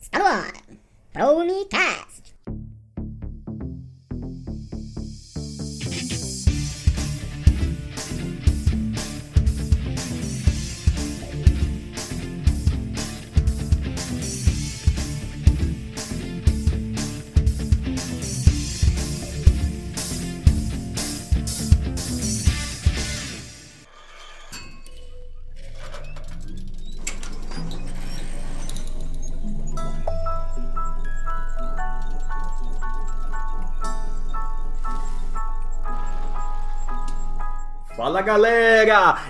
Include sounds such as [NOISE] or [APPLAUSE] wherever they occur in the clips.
Está no ar. Pronicast. Fala galera!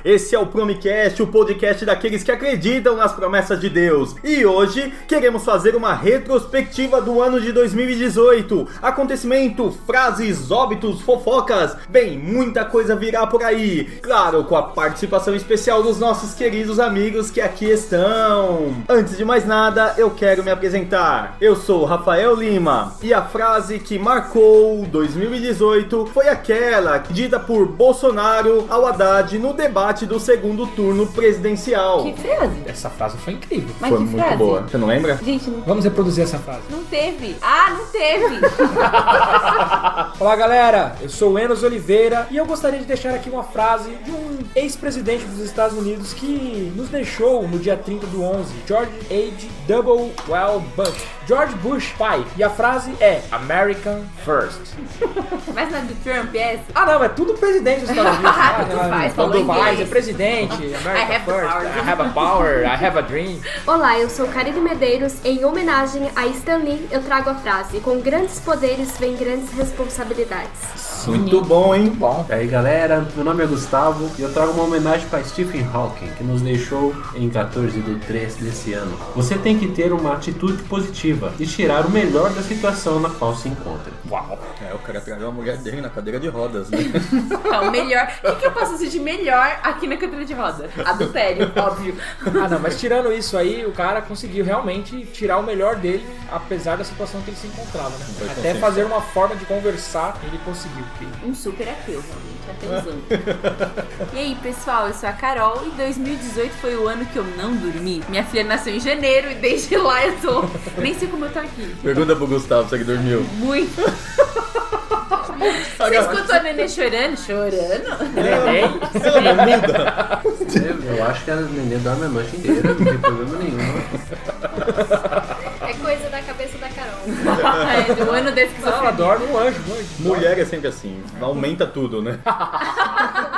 Esse é o Promicast, o podcast daqueles que acreditam nas promessas de Deus. E hoje queremos fazer uma retrospectiva do ano de 2018. Acontecimento, frases, óbitos, fofocas. Bem, muita coisa virá por aí. Claro, com a participação especial dos nossos queridos amigos que aqui estão. Antes de mais nada, eu quero me apresentar. Eu sou Rafael Lima e a frase que marcou 2018 foi aquela dita por Bolsonaro ao Haddad no debate do segundo turno presidencial. Que frase? Essa frase foi incrível. Mas Foi que muito frase? boa. Você não lembra? Gente, não, Vamos reproduzir essa frase. não teve. Ah, não teve. [LAUGHS] Olá, galera. Eu sou o Enos Oliveira e eu gostaria de deixar aqui uma frase de um ex-presidente dos Estados Unidos que nos deixou no dia 30 do 11, George H. W. Well Bush. George Bush, pai. E a frase é American First. [LAUGHS] Mas não é do Trump, é essa? Ah, não, é tudo presidente dos Estados Unidos. [LAUGHS] né? Tanto faz, falou inglês. é presidente. American [LAUGHS] I First. power. I have a power. I have a dream. Olá, eu sou Karine Medeiros. Em homenagem a Stan Lee, eu trago a frase: Com grandes poderes vem grandes responsabilidades. Muito bom, hein? Bom. E aí galera, meu nome é Gustavo e eu trago uma homenagem para Stephen Hawking, que nos deixou em 14 de 3 desse ano. Você tem que ter uma atitude positiva e tirar o melhor da situação na qual se encontra. Uau. É, o cara tragou a mulher dele na cadeira de rodas, né? [LAUGHS] Não, melhor. O que, que eu posso dizer de melhor aqui na cadeira de roda? Adultério, óbvio. Ah, não, mas tirando isso aí, o cara conseguiu realmente tirar o melhor dele, apesar da situação que ele se encontrava, né? Até fazer uma forma de conversar, ele conseguiu. Que- Um super apelo, realmente, usando. [LAUGHS] E aí, pessoal, eu sou a Carol e 2018 foi o ano que eu não dormi. Minha filha nasceu em janeiro e desde lá eu tô. [LAUGHS] Nem sei como eu tô aqui. Pergunta pro Gustavo se ele dormiu. Muito. [LAUGHS] Você escutou a nenê chorando? Chorando? Neném. Ela não muda. Eu acho que a neném dorme a noite inteira, não tem problema nenhum. É coisa da cabeça da Carol. [LAUGHS] É, do ano desse que Ela sofreu. dorme um anjo, um anjo. Mulher é sempre assim, aumenta tudo, né? [LAUGHS]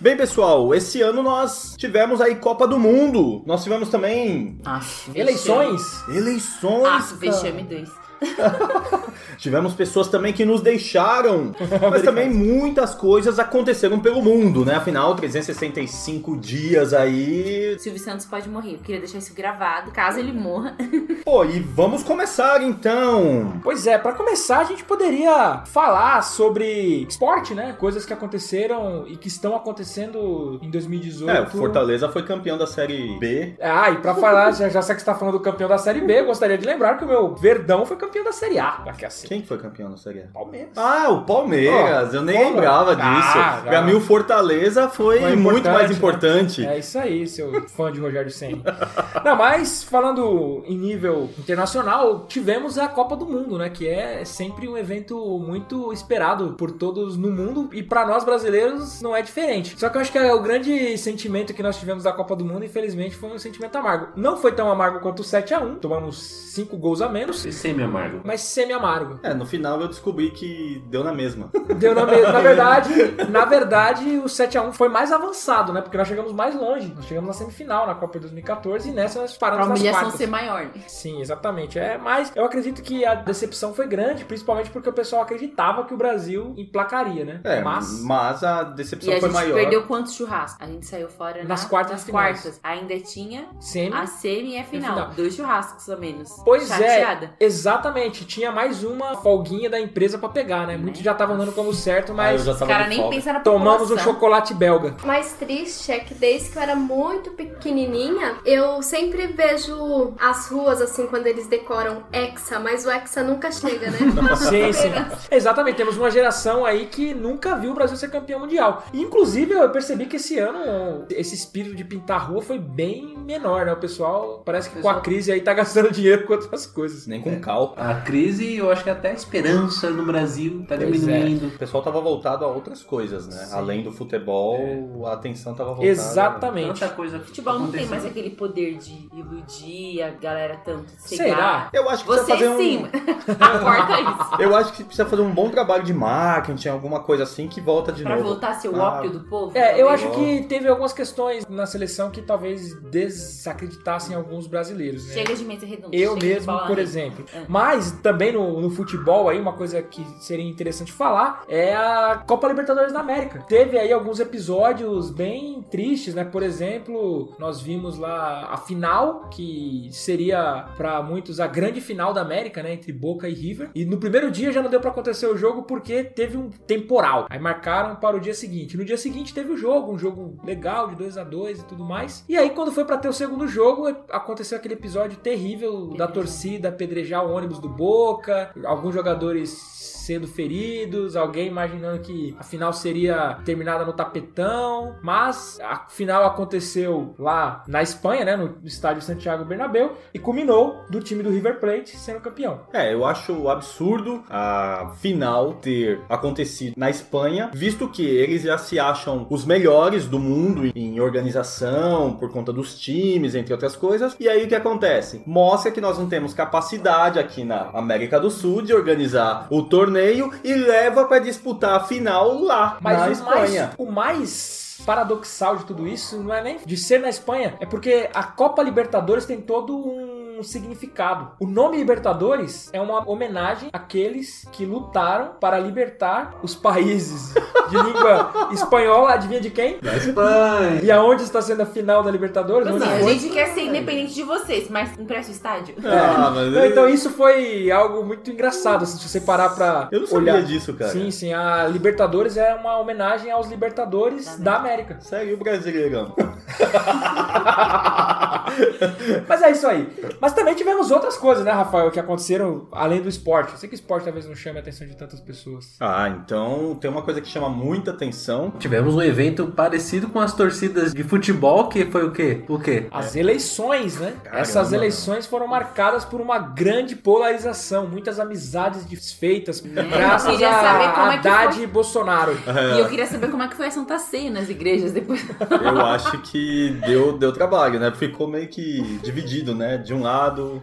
Bem, pessoal, esse ano nós tivemos aí Copa do Mundo. Nós tivemos também Aff, Eleições. eleições. Ah, vexame 2. [LAUGHS] Tivemos pessoas também que nos deixaram, mas também muitas coisas aconteceram pelo mundo, né? Afinal, 365 dias aí. Silvio Santos pode morrer. Eu queria deixar isso gravado, caso ele morra. [LAUGHS] Pô, e vamos começar então. Pois é, pra começar a gente poderia falar sobre esporte, né? Coisas que aconteceram e que estão acontecendo em 2018. É, o Fortaleza foi campeão da Série B. Ah, e pra falar, já, já sei que você tá falando do campeão da Série B, eu gostaria de lembrar que o meu Verdão foi campeão da Série A. É assim. Quem foi campeão da Série A? Palmeiras. Ah, o Palmeiras. Ó, eu nem pô, lembrava disso. ah, pra mim, o Fortaleza foi, Foi muito importante, mais né? importante. É isso aí, seu fã de Rogério Senna. [LAUGHS] Não, mas falando em nível internacional, tivemos a Copa do Mundo, né? Que é sempre um evento muito esperado por todos no mundo e pra nós brasileiros não é diferente. Só que eu acho que é o grande sentimento que nós tivemos da Copa do Mundo, infelizmente, foi um sentimento amargo. Não foi tão amargo quanto o 7 a 1 tomamos 5 gols a menos, E semi-amargo. mas semi-amargo. É, no final eu descobri que deu na mesma. [LAUGHS] Deu na, me- na [LAUGHS] verdade, na verdade, o 7 a 1 foi mais avançado, né? Porque nós chegamos mais longe. Nós chegamos na semifinal na Copa de 2014 e nessa nós Pra paramos nas humilhação quartas. ser maior. né? Sim, exatamente. É, mas eu acredito que a decepção foi grande, principalmente porque o pessoal acreditava que o Brasil emplacaria, né? É, mas mas, a E decepção a foi gente maior. perdeu quantos churrascos? A gente saiu fora Nas na- quartas nas finais. quartas. Ainda tinha semi a semi e a final. final. Dois churrascos a menos. Pois Chateada. é, Exatamente, tinha mais uma folguinha da empresa pra pegar, né? Muitos já estavam dando como certo, Ah, eu mas já Os tava caras nem pensam na tomamos um chocolate belga. mais triste é que desde que eu era muito pequenininha, eu sempre vejo as ruas assim quando eles decoram Hexa, mas o Hexa nunca chega, né? [LAUGHS] Sim, sim. Exatamente, temos uma geração aí que nunca viu o Brasil ser campeão mundial. Inclusive, eu percebi que esse ano esse espírito de pintar a rua foi bem menor, né? O pessoal parece que com a crise aí tá gastando [LAUGHS] dinheiro com outras coisas. Nem com cal. A crise, eu acho que até a esperança no Brasil tá Pois diminuindo. O pessoal tava voltado a outras coisas, né? Sim. Além do futebol, a atenção tava voltada. Exatamente. Tanta coisa Futebol não tem mais aquele poder de iludir a galera tanto. cegar. Será? Eu acho que precisa Você fazer um. sim, [LAUGHS] aporta isso. Eu acho que precisa fazer um bom trabalho de marketing, alguma coisa assim que volta de Pra novo. voltar a ser o Ah. ópio do povo. É, eu acho que teve algumas questões na seleção que talvez desacreditassem alguns brasileiros, né? Chega de mesa redonda. Eu mesmo, por exemplo. É. Mas também no, no futebol aí, uma coisa que seria interessante falar é a Copa Libertadores da América. Teve aí alguns episódios bem tristes, né? Por exemplo, nós vimos lá a final, que seria pra muitos a grande final da América, né? Entre Boca e River. E no primeiro dia já não deu pra acontecer o jogo porque teve um temporal. Aí marcaram para o dia seguinte. No dia seguinte teve o jogo, um jogo legal de 2 a 2 e tudo mais. E aí quando foi pra ter o segundo jogo, aconteceu aquele episódio terrível da torcida apedrejar o ônibus do Boca, alguns jogadores sendo feridos, alguém imaginando que a final seria terminada no tapetão, mas a final aconteceu lá na Espanha, né, no estádio Santiago Bernabéu e culminou do time do River Plate sendo campeão. É, eu acho absurdo a final ter acontecido na Espanha, visto que eles já se acham os melhores do mundo em organização, por conta dos times, entre outras coisas. E aí o que acontece? Mostra que nós não temos capacidade aqui na América do Sul de organizar o torneio e leva para disputar a final lá Mas na o Espanha. mais, o mais paradoxal de tudo isso não é nem de ser na Espanha, é porque a Copa Libertadores tem todo um significado. O nome Libertadores é uma homenagem àqueles que lutaram para libertar os países de língua [LAUGHS] espanhola. Adivinha de quem? Da Espanha. E aonde está sendo a final da Libertadores? Assim, a foi? gente quer ser independente de vocês, mas empresta o estádio. Ah, mas Não, então isso foi algo muito engraçado, assim, se você parar pra eu não sabia olhar. disso, cara. Sim, sim, a Libertadores é uma homenagem aos Libertadores da América. Segue o Brasileirão. [LAUGHS] Mas é isso aí. Mas também tivemos outras coisas, né, Rafael, que aconteceram além do esporte. Eu sei que o esporte talvez não chame a atenção de tantas pessoas. Ah, então tem uma coisa que chama muita atenção. Tivemos um evento parecido com as torcidas de futebol, que foi o quê? O quê? As eleições, né? Caramba. Essas eleições foram marcadas por uma grande polarização, muitas amizades desfeitas, graças queria saber a como é que Haddad foi. e Bolsonaro. E eu queria saber como é que foi a Santa Ceia nas igrejas depois. Eu acho que deu, deu trabalho, né? Ficou meio que dividido, né? De um lado,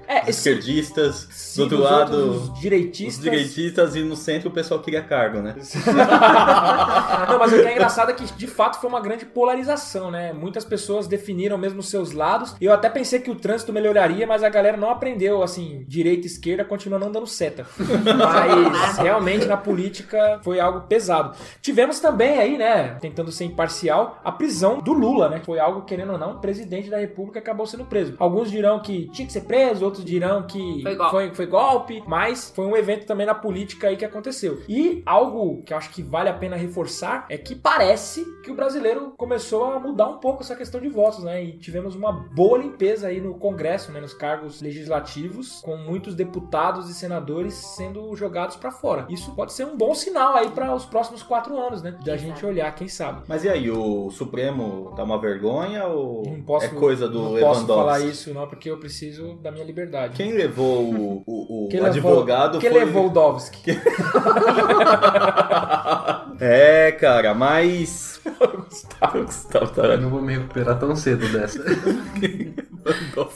É, os esse- esquerdistas, Sim, do outro lado, os direitistas. direitistas e no centro o pessoal queria cargo, né? [LAUGHS] Não, mas o que é engraçado é que de fato foi uma grande polarização, né? Muitas pessoas definiram mesmo seus lados. Eu até pensei que o trânsito melhoraria, mas a galera não aprendeu, assim, direita e esquerda continua não dando seta. [LAUGHS] Mas realmente na política foi algo pesado. Tivemos também aí, né, tentando ser imparcial, a prisão do Lula, né? Foi algo, querendo ou não, o presidente da república acabou sendo preso. Alguns dirão que tinha que ser preso, outros dirão que Foi golpe. foi, foi golpe, mas foi um evento também na política aí que aconteceu. E algo que eu acho que vale a pena reforçar é que parece que o brasileiro começou a mudar um pouco essa questão de votos, né? E tivemos uma boa limpeza aí no Congresso, né? Nos cargos legislativos, com muitos deputados e senadores sendo jogados pra fora. Isso pode ser um bom sinal aí para os próximos quatro anos, né? Da gente sabe? olhar, quem sabe. Mas e aí, o Supremo dá uma vergonha ou Não posso, é coisa do não posso Lewandowski? falar isso, não, porque eu preciso da minha liberdade. Quem levou o, o, o Quem levou- advogado Quem foi... levou o Dovski? [LAUGHS] é, cara, mas... [LAUGHS] Gustavo, Gustavo tá- Eu não vou me recuperar tão cedo dessa. [LAUGHS]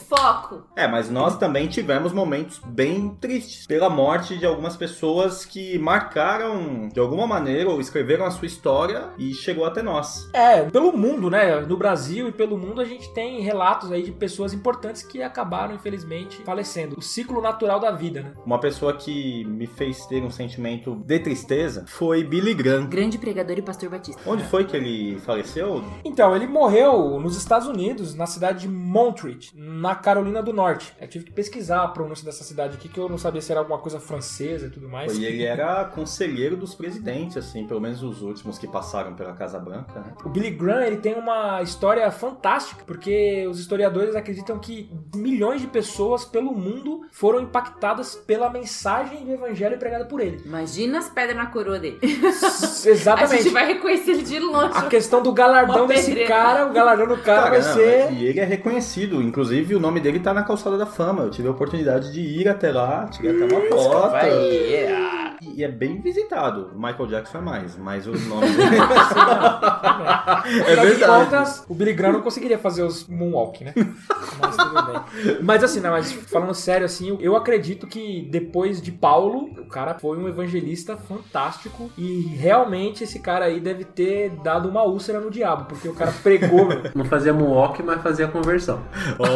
Foco. É, mas nós também tivemos momentos bem tristes pela morte de algumas pessoas que marcaram de alguma maneira ou escreveram a sua história e chegou até nós. É, pelo mundo, né? No Brasil e pelo mundo a gente tem relatos aí de pessoas importantes que acabaram, infelizmente, falecendo. O ciclo natural da vida, né? Uma pessoa que me fez ter um sentimento de tristeza foi Billy Graham. Grande pregador e pastor batista. Onde foi que ele faleceu? Então, ele morreu nos Estados Unidos, na cidade de Montreat. Charlotte, na Carolina do Norte. Eu tive que pesquisar a pronúncia dessa cidade aqui, que eu não sabia se era alguma coisa francesa e tudo mais. E ele era conselheiro dos presidentes, assim, pelo menos os últimos que passaram pela Casa Branca, né? O Billy Graham ele tem uma história fantástica, porque os historiadores acreditam que milhões de pessoas pelo mundo foram impactadas pela mensagem do evangelho pregada por ele. Imagina as pedras na coroa dele. [LAUGHS] A Exatamente. gente vai reconhecer ele de longe. A questão do galardão desse cara, o galardão do cara, vai não, ser. E ele é reconhecido, inclusive o nome dele tá na calçada da fama. Eu tive a oportunidade de ir até lá, tirei até uma foto. E e é bem visitado. Michael Jackson é mais, mas o nome [LAUGHS] dele. É verdade. Contas, o Billy Graham não conseguiria fazer os moonwalk, né? Mas tudo bem. Mas assim, não, mas falando sério, assim, eu- acredito que depois de Paulo, o cara foi um evangelista fantástico e realmente esse cara aí deve ter dado uma úlcera no diabo, porque o cara pregou, meu. Não fazia moonwalk, mas fazia conversão.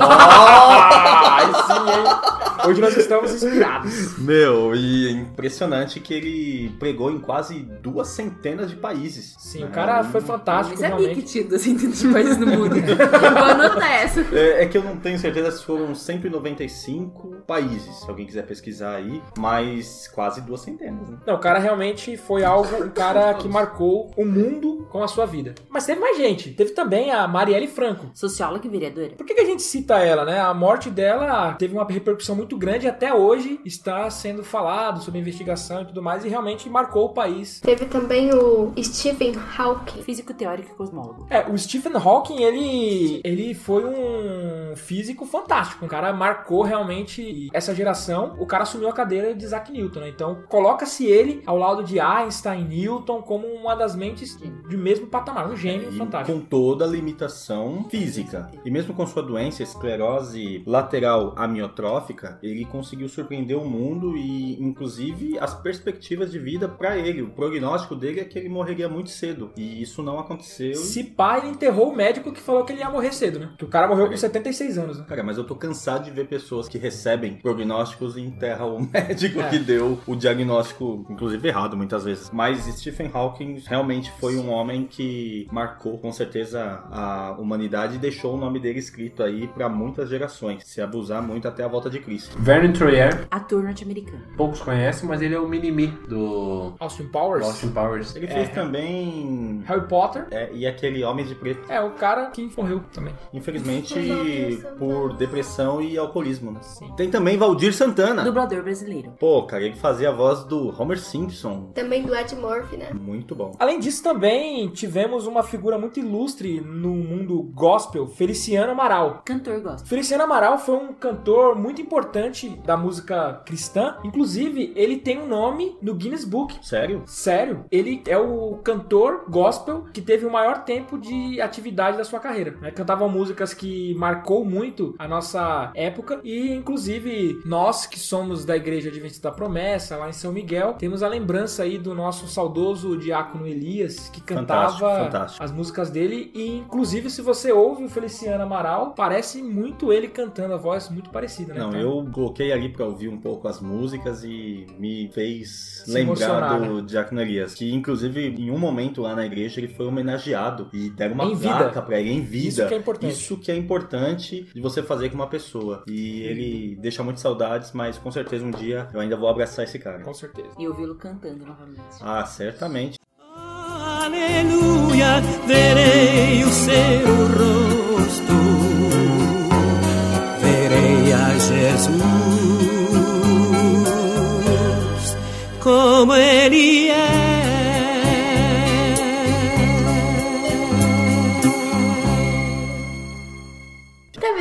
Ah, [LAUGHS] aí sim, hein? Hoje nós estamos inspirados. Meu, e é impressionante que ele pregou em quase duas centenas de países. Sim, né? o cara foi fantástico, Mas sabia que realmente. tinha 200 países no mundo. [LAUGHS] Vou anotar essa. É, é que eu não tenho certeza se foram 195 países, se alguém quiser pesquisar aí, mas quase duas centenas, né? Não, o cara realmente foi algo, um cara que marcou o mundo com a sua vida. Mas teve mais gente. Teve também a Marielle Franco. Socióloga e vereadora. Por que, que a gente cita ela, né? A morte dela teve uma repercussão muito grande e até hoje está sendo falado sobre investigação e tudo mais e realmente marcou o país. Teve também o Stephen Hawking. Físico teórico e cosmólogo. É, o Stephen Hawking, ele, ele foi um físico fantástico. Um cara marcou realmente essa geração. O cara assumiu a cadeira de Isaac Newton, né? Então, coloca-se ele ao lado de Einstein, Newton, como uma das mentes de mesmo patamar. Um gênio E fantástico. com toda a limitação física. E mesmo com sua doença, esclerose lateral amiotrófica, ele conseguiu surpreender o mundo e, inclusive, as perspectivas de vida para ele. O prognóstico dele é que ele morreria muito cedo. E isso não aconteceu. Se pá, ele enterrou o médico que falou que ele ia morrer cedo, né? Que o cara morreu com 76 anos, né? Cara, mas eu tô cansado de ver pessoas que recebem prognósticos e enterram o [LAUGHS] médico É. que deu o diagnóstico, inclusive errado muitas vezes. Mas Stephen Hawking realmente foi um homem que marcou com certeza a humanidade e deixou o nome dele escrito aí pra muitas gerações, se abusar muito até a volta de Cristo. Vernon Troyer, Ator norte-americano. poucos conhecem, mas ele é o mini-me do Austin Powers, Austin Powers. Ele É. fez também Harry Potter. É, e aquele Homem de Preto, É, o cara que morreu também. infelizmente por depressão e alcoolismo. né? Sim. Tem também Valdir Santana. Dublador brasileiro. Pô, cara, ele fazia a voz do Homer Simpson. Também do Ed Murphy, né? Muito bom. Além disso, também tivemos uma figura muito ilustre no mundo gospel, Feliciano Amaral. Cantor gospel. Feliciano Amaral foi um cantor muito importante da música cristã. Inclusive, ele tem um nome no Guinness Book. Sério? Sério, ele é o cantor gospel que teve o maior tempo de atividade da sua carreira. Né? Cantava músicas que marcou muito a nossa época e, inclusive, nós que somos da Igreja Adventista da Promessa, lá em São Miguel, temos a lembrança aí do nosso saudoso diácono Elias, que cantava Fantástico, fantástico. as músicas dele e, inclusive, se você ouve o Feliciano Amaral, parece muito ele cantando a voz muito parecida, né? Não, Então, eu coloquei ali pra ouvir um pouco as músicas e me fez lembrar do Diácono Elias, que inclusive em um momento lá na igreja ele foi homenageado e deram uma Em vida. placa pra ele em vida. Isso que é importante. Isso que é importante de você fazer com uma pessoa. E ele deixa muitas saudades, mas com certeza um dia eu ainda vou abraçar esse cara. Com certeza. E ouvi-lo cantando novamente. Ah, certamente. Aleluia, verei o seu rosto, verei a Jesus como ele é.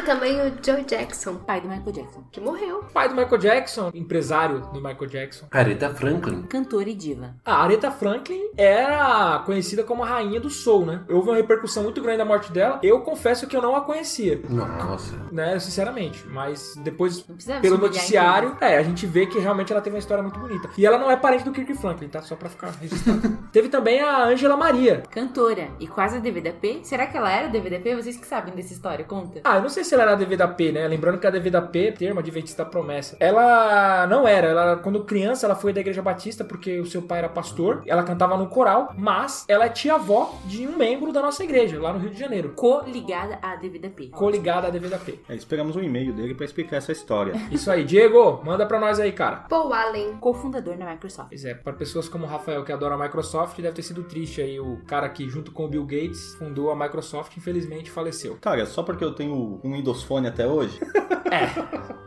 Também o Joe Jackson, Pai do Michael Jackson. que morreu. Pai do Michael Jackson, empresário do Michael Jackson. Aretha Franklin. Cantor e diva. A Aretha Franklin era conhecida como a rainha do soul, né? Houve uma repercussão muito grande da morte dela. Eu confesso que eu não a conhecia, Nossa. né? Sinceramente. Mas depois, pelo noticiário, é, a gente vê que realmente ela teve uma história muito bonita. E ela não é parente do Kirk Franklin, tá? Só pra ficar registrado. [LAUGHS] teve também a Angela Maria. então. Cantora e quase a DVDP. Será que ela era DVDP? Vocês que sabem dessa história, conta. Ah, eu não sei se se ela era DV da P, né? Lembrando que a DV da P, termo Adventista Promessa, ela não era. Ela, quando criança, ela foi da Igreja Batista porque o seu pai era pastor. Ela cantava no coral, mas ela é tia-avó de um membro da nossa igreja, lá no Rio de Janeiro. Co-ligada à DVDP. Coligada à DV da P. É, esperamos um e-mail dele pra explicar essa história. [LAUGHS] Isso aí, Diego, manda pra nós aí, cara. Paul Allen. Cofundador da Microsoft. Pois é, para pessoas como o Rafael que adora a Microsoft, deve ter sido triste aí o cara que junto com o Bill Gates fundou a Microsoft, infelizmente faleceu. Cara, só porque eu tenho um Windows Phone até hoje?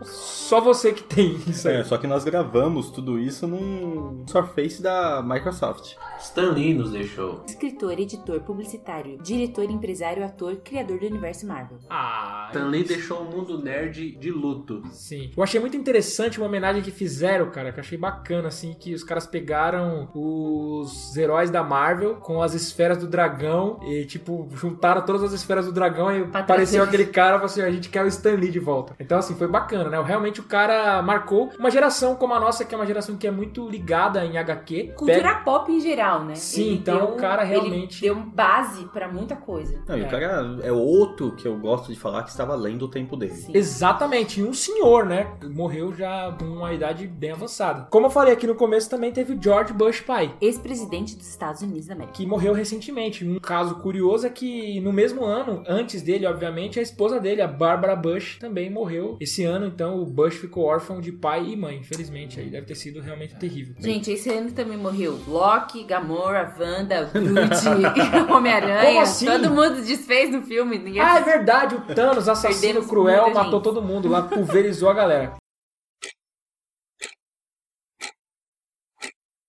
Só você que tem isso aí. É, só que nós gravamos tudo isso num Surface da Microsoft. Stan Lee nos deixou. Escritor, editor, publicitário, diretor, empresário, ator, criador do universo Marvel. Ah, Stan Lee deixou o mundo nerd de luto. Sim. Eu achei muito interessante uma homenagem que fizeram, cara, que eu achei bacana, assim, que os caras pegaram os heróis da Marvel com as esferas do dragão e, tipo, juntaram todas as esferas do dragão e apareceu aquele cara e falou assim, a gente quer o Stan Lee de volta. Então, assim, foi bacana, né? Realmente o cara marcou uma geração como a nossa, que é uma geração que é muito ligada em HQ. Cultura Pega- pop em geral, né? Sim, então o cara realmente- Ele deu base pra muita coisa. Não, e É. o cara é outro que eu gosto de falar que estava além do tempo dele. Sim. Exatamente, e um senhor, né? Morreu já com uma idade bem avançada. Como eu falei aqui no começo, também teve o George Bush pai. Ex-presidente dos Estados Unidos da América. que morreu recentemente. Um caso curioso é que no mesmo ano, antes dele, obviamente, a esposa dele, a Barbara Bush, também morreu esse ano. Então o Bush ficou órfão de pai e mãe, infelizmente. Aí deve ter sido realmente terrível. Gente, esse ano também morreu Loki, Gamora, Wanda, [LAUGHS] Groot, Homem-Aranha. Assim? Todo mundo desfez no filme. Ninguém Ah, é verdade, o Thanos, assassino Perdemos cruel, matou gente. todo mundo lá, pulverizou a galera.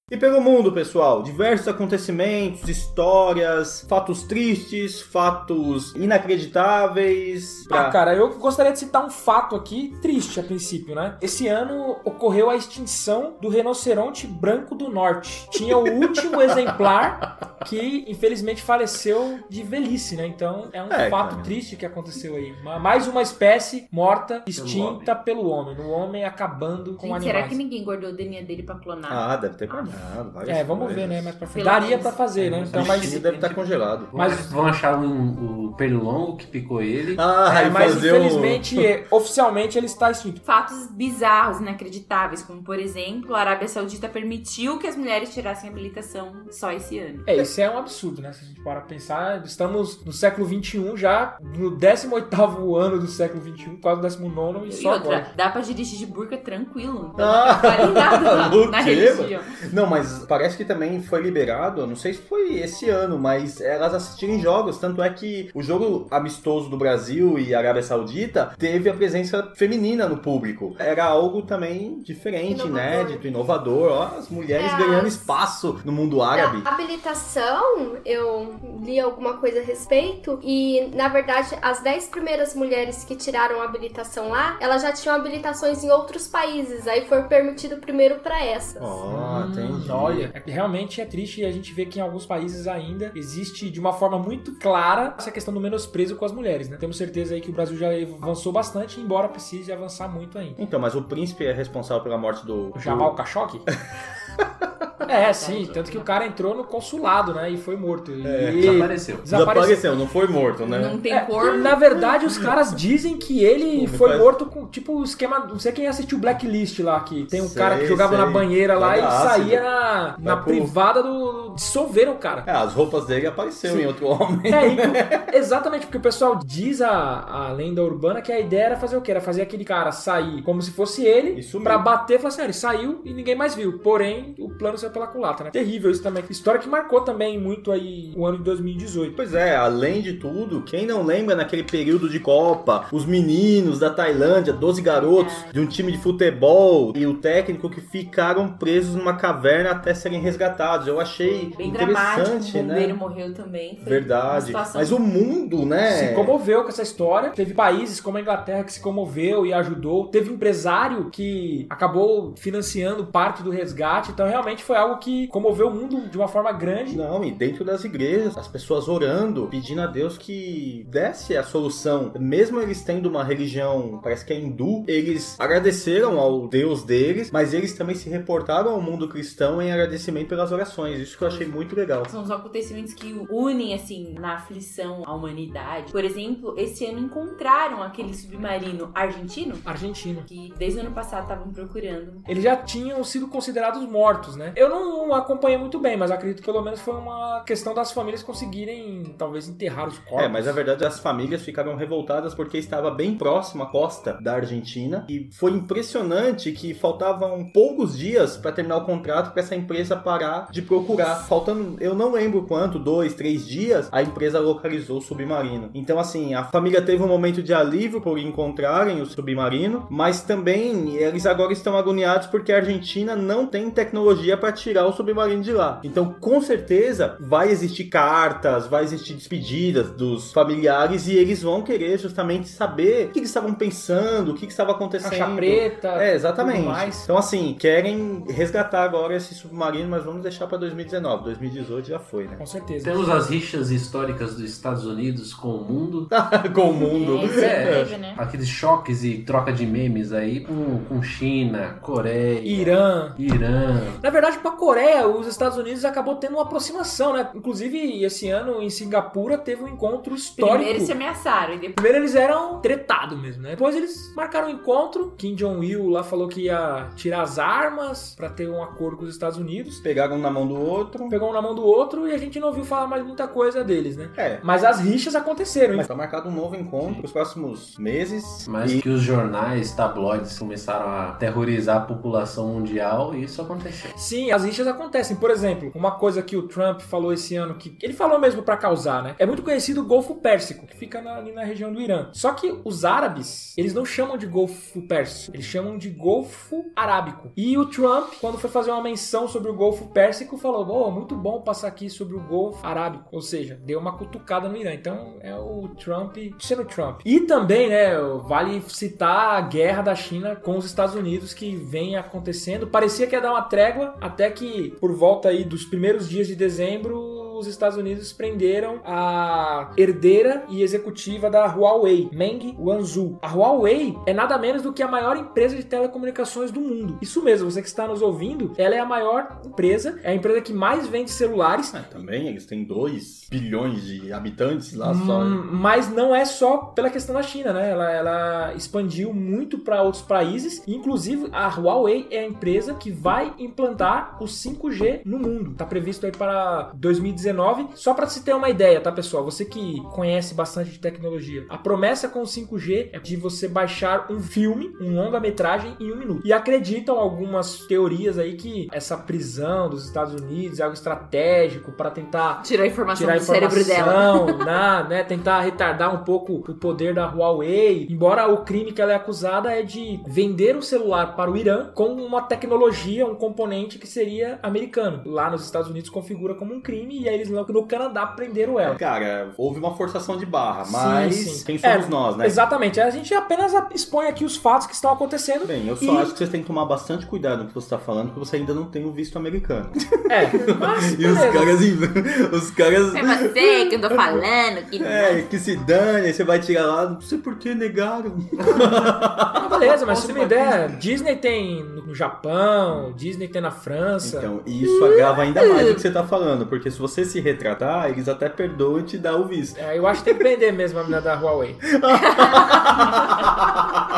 E pelo mundo, pessoal, diversos acontecimentos, histórias, fatos tristes, fatos inacreditáveis. Ah, pra- cara, eu gostaria de citar um fato aqui, triste a princípio, né? Esse ano ocorreu a extinção do rinoceronte branco do norte. Tinha o último [LAUGHS] exemplar que, infelizmente, faleceu de velhice, né? Então, é um É, fato cara. triste que aconteceu aí. Ma- Mais uma espécie morta, extinta pelo homem. O homem acabando com Gente, animais. será que ninguém guardou o DNA dele pra clonar? Ah, deve ter guardado. Várias É, vamos coisas. ver, né? Mais pra frente. Daria pra fazer, né? Então, o mas, deve estar congelado. Mas- Vão achar um, o pernilongo que picou ele. Ah, é, mas um- infelizmente, [LAUGHS] oficialmente, ele está extinto. Fatos bizarros, inacreditáveis, como por exemplo, a Arábia Saudita permitiu que as mulheres tirassem a habilitação só esse ano. É, isso é um absurdo, né? Se a gente para pensar, estamos no século XXI já, no 18º ano do século XXI, quase no 19 e E só outra, agora. dá pra dirigir de burca tranquilo. Não Ah, em nada [LAUGHS] na, na religião. Não, mas parece que também foi liberado, não sei se foi esse ano, mas elas assistirem jogos. Tanto é que o jogo amistoso do Brasil e Arábia Saudita teve a presença feminina no público. Era algo também diferente, Inovador. inédito, inovador. Ó, as mulheres É, ganhando espaço no mundo árabe. Da habilitação, eu li alguma coisa a respeito e, na verdade, as 10 primeiras mulheres que tiraram a habilitação lá, elas já tinham habilitações em outros países, aí foi permitido primeiro pra essas. Ó, Hum, entendi. Olha, é que realmente é triste a gente ver que em alguns países ainda existe de uma forma muito clara essa questão do menosprezo com as mulheres, né? Temos certeza aí que o Brasil já avançou bastante, embora precise avançar muito ainda. Então, mas o príncipe é responsável pela morte do. O Jamal Khashoggi? [LAUGHS] É, sim, tanto que o cara entrou no consulado, né, e foi morto. E Desapareceu. Desapareceu, não foi morto, né? Não tem É, cor. Na verdade, os caras dizem que ele Pô, foi faz- morto com, tipo, o esquema. Não sei quem assistiu Blacklist lá, que tem um Sei, cara que jogava sei. na banheira lá e Joga ácido. saía na, na Vai pro- privada do. dissolveram o cara. É, as roupas dele apareceram Sim. em outro homem. É, e- exatamente, porque o pessoal diz a, a lenda urbana que a ideia era fazer o quê? Era fazer aquele cara sair como se fosse ele, E sumiu. pra bater e falar assim, ah, ele saiu e ninguém mais viu. Porém, o plano saiu pela culatra, né? Terrível isso também. História que marcou também muito aí o ano de 2018. Pois é, além de tudo, quem não lembra naquele período de Copa, os meninos da Tailândia, 12 garotos de um time de futebol e o técnico que ficaram presos numa caverna até serem resgatados. Eu achei Bem dramático, interessante, o bombeiro né? morreu também. Foi Verdade. Mas o mundo, né? se comoveu com essa história. Teve países como a Inglaterra que se comoveu e ajudou. Teve empresário que acabou financiando parte do resgate. Então, realmente foi foi algo que comoveu o mundo de uma forma grande. Não, e dentro das igrejas, as pessoas orando, pedindo a Deus que desse a solução. Mesmo eles tendo uma religião, parece que é hindu, eles agradeceram ao Deus deles, mas eles também se reportaram ao mundo cristão em agradecimento pelas orações. Isso que eu achei muito legal. São os acontecimentos que unem, assim, na aflição a humanidade. Por exemplo, esse ano encontraram aquele submarino argentino Argentino. que desde o ano passado estavam procurando. Eles já tinham sido considerados mortos, né? Eu não acompanhei muito bem, mas acredito que pelo menos foi uma questão das famílias conseguirem, talvez, enterrar os corpos. É, mas a verdade as famílias ficaram revoltadas porque estava bem próximo à costa da Argentina e foi impressionante que faltavam poucos dias para terminar o contrato para essa empresa parar de procurar. Faltando, eu não lembro quanto, dois, três dias, a empresa localizou o submarino. Então, assim, a família teve um momento de alívio por encontrarem o submarino, mas também eles agora estão agoniados porque a Argentina não tem tecnologia para tirar o submarino de lá. Então, com certeza, vai existir cartas, vai existir despedidas dos familiares e eles vão querer justamente saber o que, que estavam pensando, o que, que estava acontecendo. Caixa preta. É, exatamente. Então, assim, querem resgatar agora esse submarino, mas vamos deixar para 2019. 2018 já foi, né? Com certeza. Temos as rixas históricas dos Estados Unidos com o mundo. [LAUGHS] Com o mundo. É, É. teve, né? Aqueles choques e troca de memes aí com, com China, Coreia, Irã. Irã. Na verdade, pra Coreia, os Estados Unidos acabou tendo uma aproximação, né? Inclusive, esse ano em Singapura teve um encontro histórico. Primeiro se ameaçaram e depois. Primeiro eles eram tretados mesmo, né? Depois eles marcaram um encontro. Kim Jong-il lá falou que ia tirar as armas pra ter um acordo com os Estados Unidos. Pegaram um na mão do outro. Pegou um na mão do outro e a gente não ouviu falar mais muita coisa deles, né? É. Mas as rixas aconteceram, hein? Mas tá marcado um novo encontro nos próximos meses. Mas E que os jornais, tabloides começaram a terrorizar a população mundial e isso aconteceu. Sim, as rixas acontecem. Por exemplo, uma coisa que o Trump falou esse ano, que ele falou mesmo pra causar, né? É muito conhecido o Golfo Pérsico, que fica na- ali na região do Irã. Só que os árabes, eles não chamam de Golfo Pérsico, eles chamam de Golfo Arábico. E o Trump, quando foi fazer uma menção sobre o Golfo Pérsico, falou: "Oh, muito bom passar aqui sobre o Golfo Arábico". Ou seja, deu uma cutucada no Irã. Então é o Trump sendo Trump. E também, né, vale citar a guerra da China com os Estados Unidos que vem acontecendo. Parecia que ia dar uma trégua, até que por volta aí dos primeiros dias de dezembro os Estados Unidos prenderam a herdeira e executiva da Huawei, Meng Wanzhou. A Huawei é nada menos do que a maior empresa de telecomunicações do mundo. Isso mesmo, você que está nos ouvindo, ela é a maior empresa, é a empresa que mais vende celulares. Ah, também eles têm 2 bilhões de habitantes lá só. Hum, mas não é só pela questão da China, né? Ela, ela expandiu muito para outros países. Inclusive, a Huawei é a empresa que vai implantar o 5G no mundo. Tá previsto aí para 2019. Só para se ter uma ideia, tá, pessoal? Você que conhece bastante de tecnologia. A promessa com o 5G é de você baixar um filme, um longa-metragem em um minuto. E acreditam algumas teorias aí que essa prisão dos Estados Unidos é algo estratégico para tentar Tirou a informação tirar a do cérebro dela. informação, [LAUGHS] na- né, tentar retardar um pouco o poder da Huawei. Embora o crime que ela é acusada é de vender um celular para o Irã com uma tecnologia, um componente que seria americano. Lá nos Estados Unidos configura como um crime e aí eles no Canadá prenderam ela. Cara, houve uma forçação de barra, mas Sim, sim. quem somos É, nós, né? Exatamente. A gente apenas expõe aqui os fatos que estão acontecendo. Bem, eu só E- acho que vocês têm que tomar bastante cuidado no que você está falando, porque você ainda não tem o visto americano. [LAUGHS] É, mas [LAUGHS] E os caras. Os caras. É você que eu tô falando que [LAUGHS] É, que se dane, você vai tirar lá, não sei por que negaram. Ah, beleza, mas se você me der, Disney tem no Japão, Disney tem na França. Então, isso agrava ainda mais o que você tá falando, porque se você se retratar, eles até perdoam e te dão o visto. É, eu acho que tem que prender mesmo a menina da Huawei. [LAUGHS]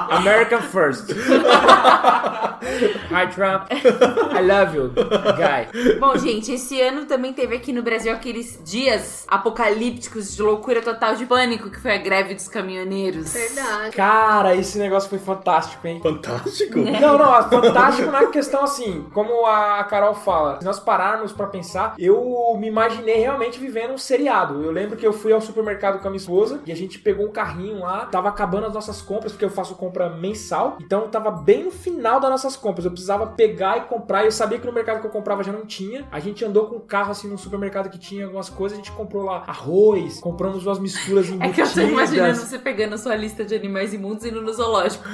American first. Hi Trump. I love you, guy. Bom, gente, esse ano também teve aqui no Brasil aqueles dias apocalípticos de loucura total de pânico, que foi a greve dos caminhoneiros. Verdade. Cara, esse negócio foi fantástico, hein? Fantástico! Não, não, fantástico na questão assim, como a Carol fala, se nós pararmos pra pensar, eu me imaginei realmente vivendo um seriado. Eu lembro que eu fui ao supermercado com a minha esposa e a gente pegou um carrinho lá, tava acabando as nossas compras, porque eu faço compra mensal, então tava bem no final das nossas compras. Eu precisava pegar e comprar, e eu sabia que no mercado que eu comprava já não tinha. A gente andou com o carro assim no supermercado que tinha algumas coisas, a gente comprou lá arroz, compramos umas misturas [LAUGHS] É embutidas. que eu tô imaginando você pegando a sua lista de animais imundos e indo no zoológico. [LAUGHS]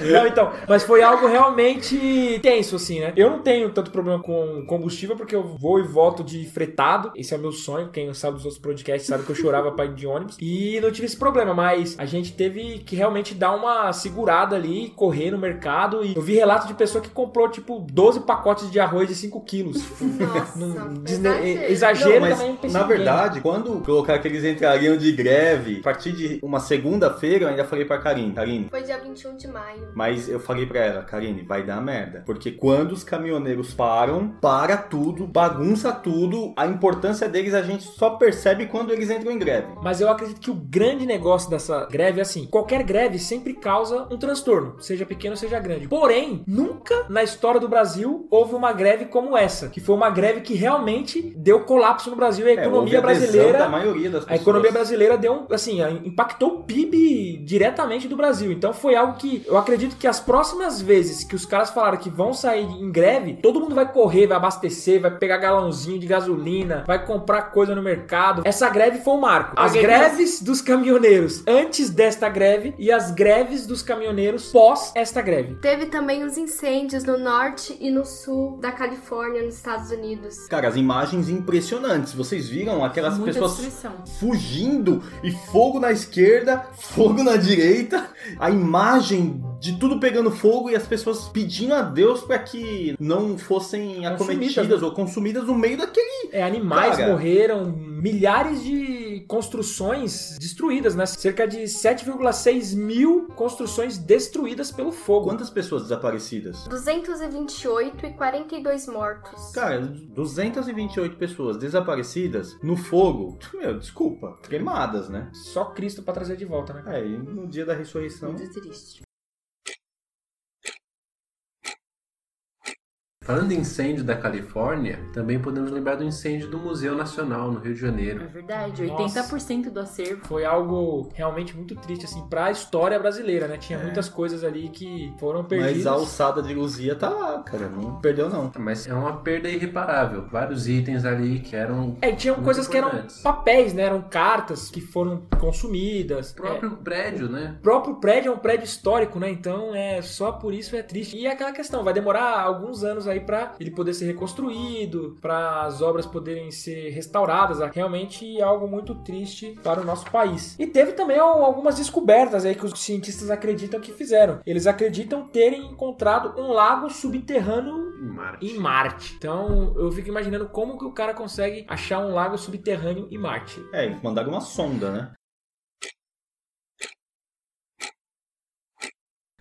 Não, então, mas foi algo realmente tenso, assim, né? Eu não tenho tanto problema com combustível porque eu vou e volto de fretado. Esse é o meu sonho. Quem sabe dos outros podcasts sabe que eu chorava pra ir de ônibus. E não tive esse problema, mas a gente teve que realmente dar uma segurada ali, correr no mercado. E eu vi relato de pessoa que comprou, tipo, 12 pacotes de arroz de 5 quilos. [LAUGHS] Nossa, Não, exagero. desne- exagero Não, mas também na ninguém. verdade, quando colocar que eles entrariam de greve, a partir de uma segunda-feira, eu ainda falei pra Karine, Karine, Foi dia 21 de maio. mas eu falei pra ela, Karine, vai dar merda. Porque quando os caminhoneiros param, para tudo, bagunça tudo, a importância deles a gente só percebe quando eles entram em greve. Mas eu acredito que o grande negócio dessa greve é assim: qualquer greve sempre causa um transtorno, seja pequeno, seja grande. Porém, nunca na história do Brasil houve uma greve como essa, que foi uma greve que realmente deu colapso no Brasil e a É, economia adesão brasileira. da maioria das A economia brasileira deu um, assim, a- impactou o PIB diretamente do Brasil. Então foi algo que eu acredito que as próximas vezes que os caras falaram que vão sair em greve, todo mundo vai correr, vai abastecer, vai pegar galãozinho de gasolina, vai comprar coisa no mercado. Essa greve foi um marco. As Alguém greves dos caminhoneiros antes desta greve e as greves dos caminhoneiros pós esta greve. Teve também os incêndios no norte e no sul da Califórnia, nos Estados Unidos. Cara, as imagens impressionantes. Vocês viram aquelas Muita pessoas destruição. fugindo e fogo na esquerda, fogo na direita, a imagem de tudo pegando fogo e as pessoas pedindo a Deus para que não fossem acometidas ou consumidas no meio daquele. É, animais Cara. morreram, milhares de construções destruídas, né? Cerca de 7,6 mil construções destruídas pelo fogo. Quantas pessoas desaparecidas? 228 e 42 mortos. Cara, 228 pessoas desaparecidas no fogo. Meu, desculpa, queimadas, né? Só Cristo pra trazer de volta, né? cara? É, e no dia da ressurreição. Muito triste. Falando em incêndio da Califórnia, também podemos lembrar do incêndio do Museu Nacional no Rio de É Janeiro. verdade. Nossa. 80% do acervo. Foi algo realmente muito triste, assim, pra história brasileira, né? Tinha muitas coisas ali que foram perdidas. Mas a alçada de Luzia tá lá, cara. Não perdeu, não. Mas é uma perda irreparável. Vários itens ali que eram. É, tinham Muito coisas que eram papéis, né? Eram cartas que foram consumidas. O próprio prédio, né? O próprio prédio é um prédio histórico, né? Então é só por isso é triste. E é aquela questão, vai demorar alguns anos aí pra ele poder ser reconstruído, pra as obras poderem ser restauradas. Realmente é algo muito triste para o nosso país. E teve também al- algumas descobertas aí que os cientistas acreditam que fizeram. Eles acreditam terem encontrado um lago subterrâneo Em Marte. em Marte. Então eu fico imaginando como que o cara consegue achar um lago subterrâneo em Marte. É, eles mandaram uma sonda, né?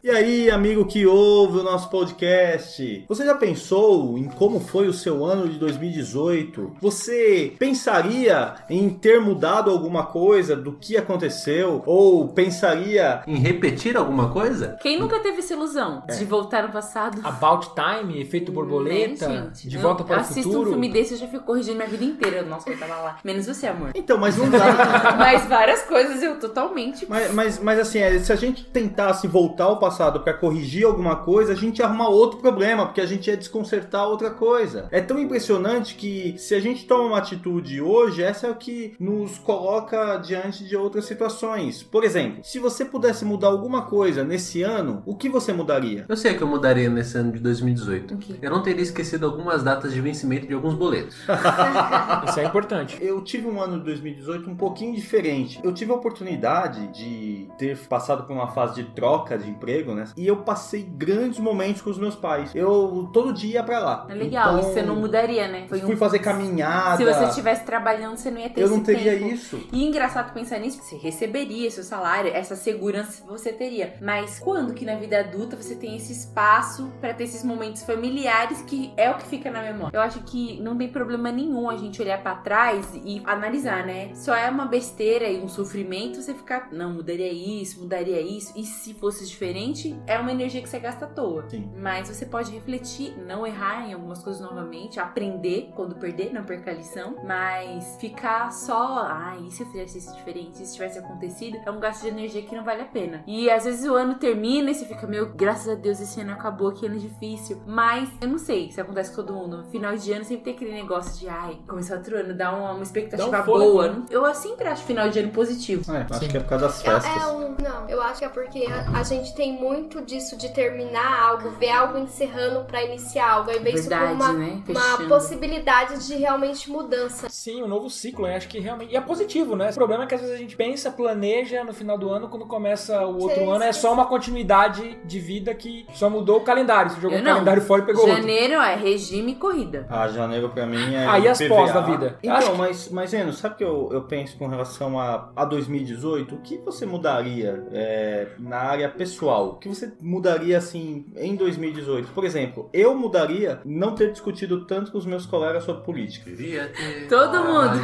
E aí, amigo que ouve o nosso podcast, você já pensou em como foi o seu ano de 2018? Você pensaria em ter mudado alguma coisa do que aconteceu? Ou pensaria Em repetir alguma coisa? Quem nunca teve essa ilusão de voltar no passado? About Time, Efeito Borboleta, Né, gente? De Volta para o assisto Futuro. um filme desse e já fico corrigindo minha vida inteira. Nossa, eu tava lá. Menos você, amor. Então, mas não dá. [LAUGHS] Mas várias coisas eu totalmente. Mas, mas, mas assim, é, se a gente tentasse voltar ao passado pra corrigir alguma coisa, a gente ia arrumar outro problema, porque a gente ia desconcertar outra coisa. É tão impressionante que se a gente toma uma atitude hoje, essa é o que nos coloca diante de outras situações. Por exemplo, se você pudesse mudar alguma coisa nesse ano, o que você mudaria? Eu sei que eu mudaria nesse ano de 2018. O quê? Eu não teria esquecido algumas datas de vencimento de alguns boletos. [LAUGHS] Isso é importante. Eu tive um ano de 2018 um pouquinho diferente. Eu tive a oportunidade de ter passado por uma fase de troca de emprego, né? E eu passei grandes momentos com os meus pais. Eu todo dia ia pra lá. É legal, Então, isso você não mudaria, né? Foi Fui um- fazer caminhada. Se você estivesse trabalhando, você não ia ter eu não teria tempo. isso. E engraçado pensar nisso, você receberia seu salário, essa segurança você teria. Mas quando que na vida adulta você tem esse espaço pra ter esses momentos familiares que é o que fica na memória? Eu acho que não tem problema nenhum a gente olhar pra trás e analisar, né? Só é uma besteira e um sofrimento você ficar, não, mudaria isso, mudaria isso. E se fosse diferente? Realmente é uma energia que você gasta à toa. Sim. Mas você pode refletir, não errar em algumas coisas novamente, aprender quando perder, não perca a lição, mas ficar só, ah, e se eu fizesse isso diferente, se tivesse acontecido, é um gasto de energia que não vale a pena. E às vezes o ano termina e você fica, meu, graças a Deus esse ano acabou, que ano difícil. Mas eu não sei se acontece com todo mundo. Final de ano sempre tem aquele negócio de, ai, começou outro ano, dá uma, uma expectativa Dá um boa. né? Eu sempre acho final de ano positivo. É, acho Sim. que é por causa das É, festas. é um, não, eu acho que é porque a, a gente tem muito disso de terminar algo, ver algo encerrando pra iniciar algo, aí vê isso como uma, né? uma possibilidade de realmente mudança. Sim, um novo ciclo, eu acho que realmente. E é positivo, né? O problema é que às vezes a gente pensa, planeja no final do ano, quando começa o outro Sim, ano, é só uma continuidade de vida que só mudou o calendário. Você jogou o não. calendário fora e pegou outro. Janeiro é regime e corrida. Ah, janeiro pra mim é. Ah, e as pós da vida? Então, Acho mas, mas Eno, sabe o que eu, eu penso com relação a, a 2018? O que você mudaria é, na área pessoal? O que você mudaria assim em 2018? Por exemplo, eu mudaria não ter discutido tanto com os meus colegas sobre política. Todo mundo.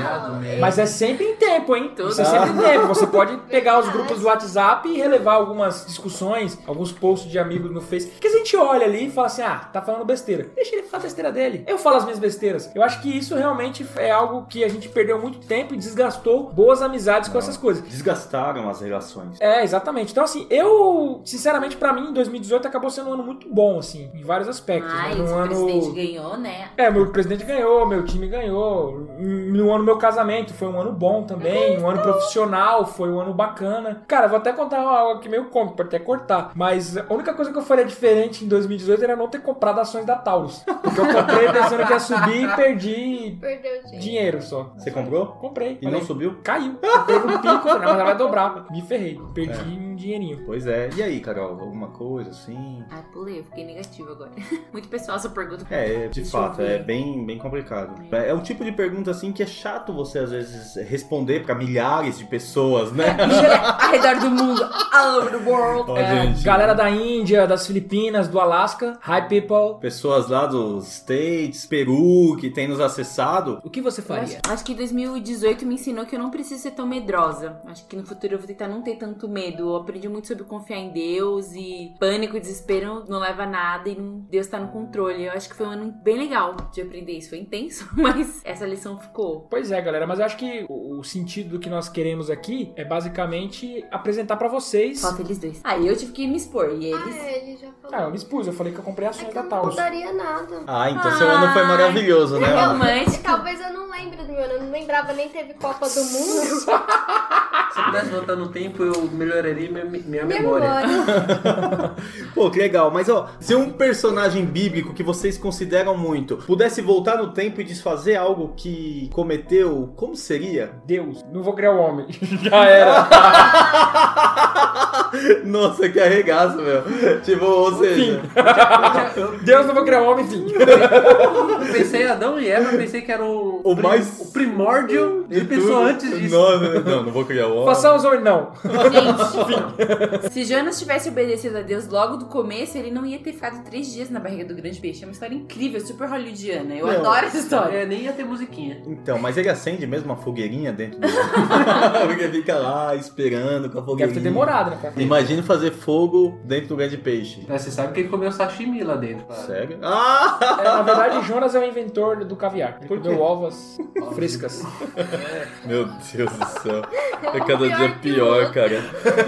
Mas é sempre em tempo, hein? Isso é sempre em tempo. Você pode [LAUGHS] pegar os grupos do WhatsApp e relevar algumas discussões, alguns posts de amigos no Face. Que a gente olha ali e fala assim: ah, tá falando besteira. Deixa ele falar a besteira dele. Eu falo as minhas besteiras. Eu acho que isso realmente é algo que a gente perdeu muito tempo e desgastou boas amizades com essas coisas. Desgastaram as relações. É, exatamente. Então, assim, eu, sinceramente, pra mim, 2018 acabou sendo um ano muito bom, assim, em vários aspectos. Ai, né? o Num ano... presidente ganhou, né? É, meu presidente ganhou, meu time ganhou. No ano do meu casamento foi um ano bom também. Um ano profissional foi um ano bacana. Cara, vou até contar algo aqui meio cômico, pode até cortar. Mas a única coisa que eu faria diferente em 2018 era não ter comprado ações da Taurus. Porque eu comprei pensando que ia subir e perdi dinheiro. dinheiro só. Você comprou? Comprei. E Falei, não subiu? Caiu. Teve um pico, mas ela vai dobrar. Me ferrei. Perdi um dinheirinho. Pois é. E aí, Carol? Alguma coisa assim? Ah, pulei, eu fiquei negativa agora. [LAUGHS] Muito pessoal essa pergunta. É, de Deixa eu fato, é bem, bem complicado. É, é o tipo de pergunta assim que é chato você às vezes responder pra milhares de pessoas, né? [LAUGHS] Ao redor do mundo, all over the world. Ó, É, gente, galera da Índia, das Filipinas, do Alasca. Hi, people. Pessoas lá dos States, Peru, que tem nos acessado. O que você faria? Acho, acho que 2018 me ensinou que eu não preciso ser tão medrosa. Acho que no futuro eu vou tentar não ter tanto medo. Eu aprendi muito sobre confiar em Deus e pânico e desespero não leva a nada e não- Deus tá no controle. Eu acho que foi um ano bem legal de aprender isso. Foi intenso, [LAUGHS] mas essa lição ficou. Pois é, galera, mas eu acho que o o sentido do que nós queremos aqui é basicamente apresentar pra vocês. Falta eles dois. Aí eu tive que me expor e Ah, eles. é, ele já falou. Ah, eu me expus, eu falei que eu comprei É ações que da eu não Taurus. mudaria nada. Ah, então seu ano foi maravilhoso, né? É romântico. [LAUGHS] Talvez eu não lembre do meu ano. Eu não lembrava nem teve Copa do Mundo. [LAUGHS] Se eu pudesse voltar no tempo, eu melhoraria minha, minha Minha memória. memória. [LAUGHS] Pô, que legal. Mas ó, se um personagem bíblico que vocês consideram muito pudesse voltar no tempo e desfazer algo que cometeu, como seria? Deus, não vou criar o homem. [LAUGHS] Já era. [LAUGHS] Nossa, que arregaço, meu. Tipo, ou seja, [LAUGHS] Eu, Deus, não vou criar o homem, eu pensei em Adão e Eva, eu pensei que era o, O mais- o primórdio de de pessoa antes disso. Não, não, não, não vou criar o homem. Façamos ou não? Gente, se Jonas tivesse obedecido a Deus logo do começo, ele não ia ter ficado três dias na barriga do grande peixe. É uma história incrível, super hollywoodiana. Eu Não. adoro essa história. É, nem ia ter musiquinha. Então, mas ele acende mesmo uma fogueirinha dentro do. [LAUGHS] Porque fica lá esperando com a fogueirinha. Deve ter demorado, né? cara? Imagina fazer fogo dentro do grande peixe. É, você sabe que ele comeu sashimi lá dentro. cara. Sério? Ah! É, na verdade, Jonas é o inventor do caviar. Ele Por comeu ovas frescas. Meu Deus do céu. É [LAUGHS] cada pior dia que o pior, cara.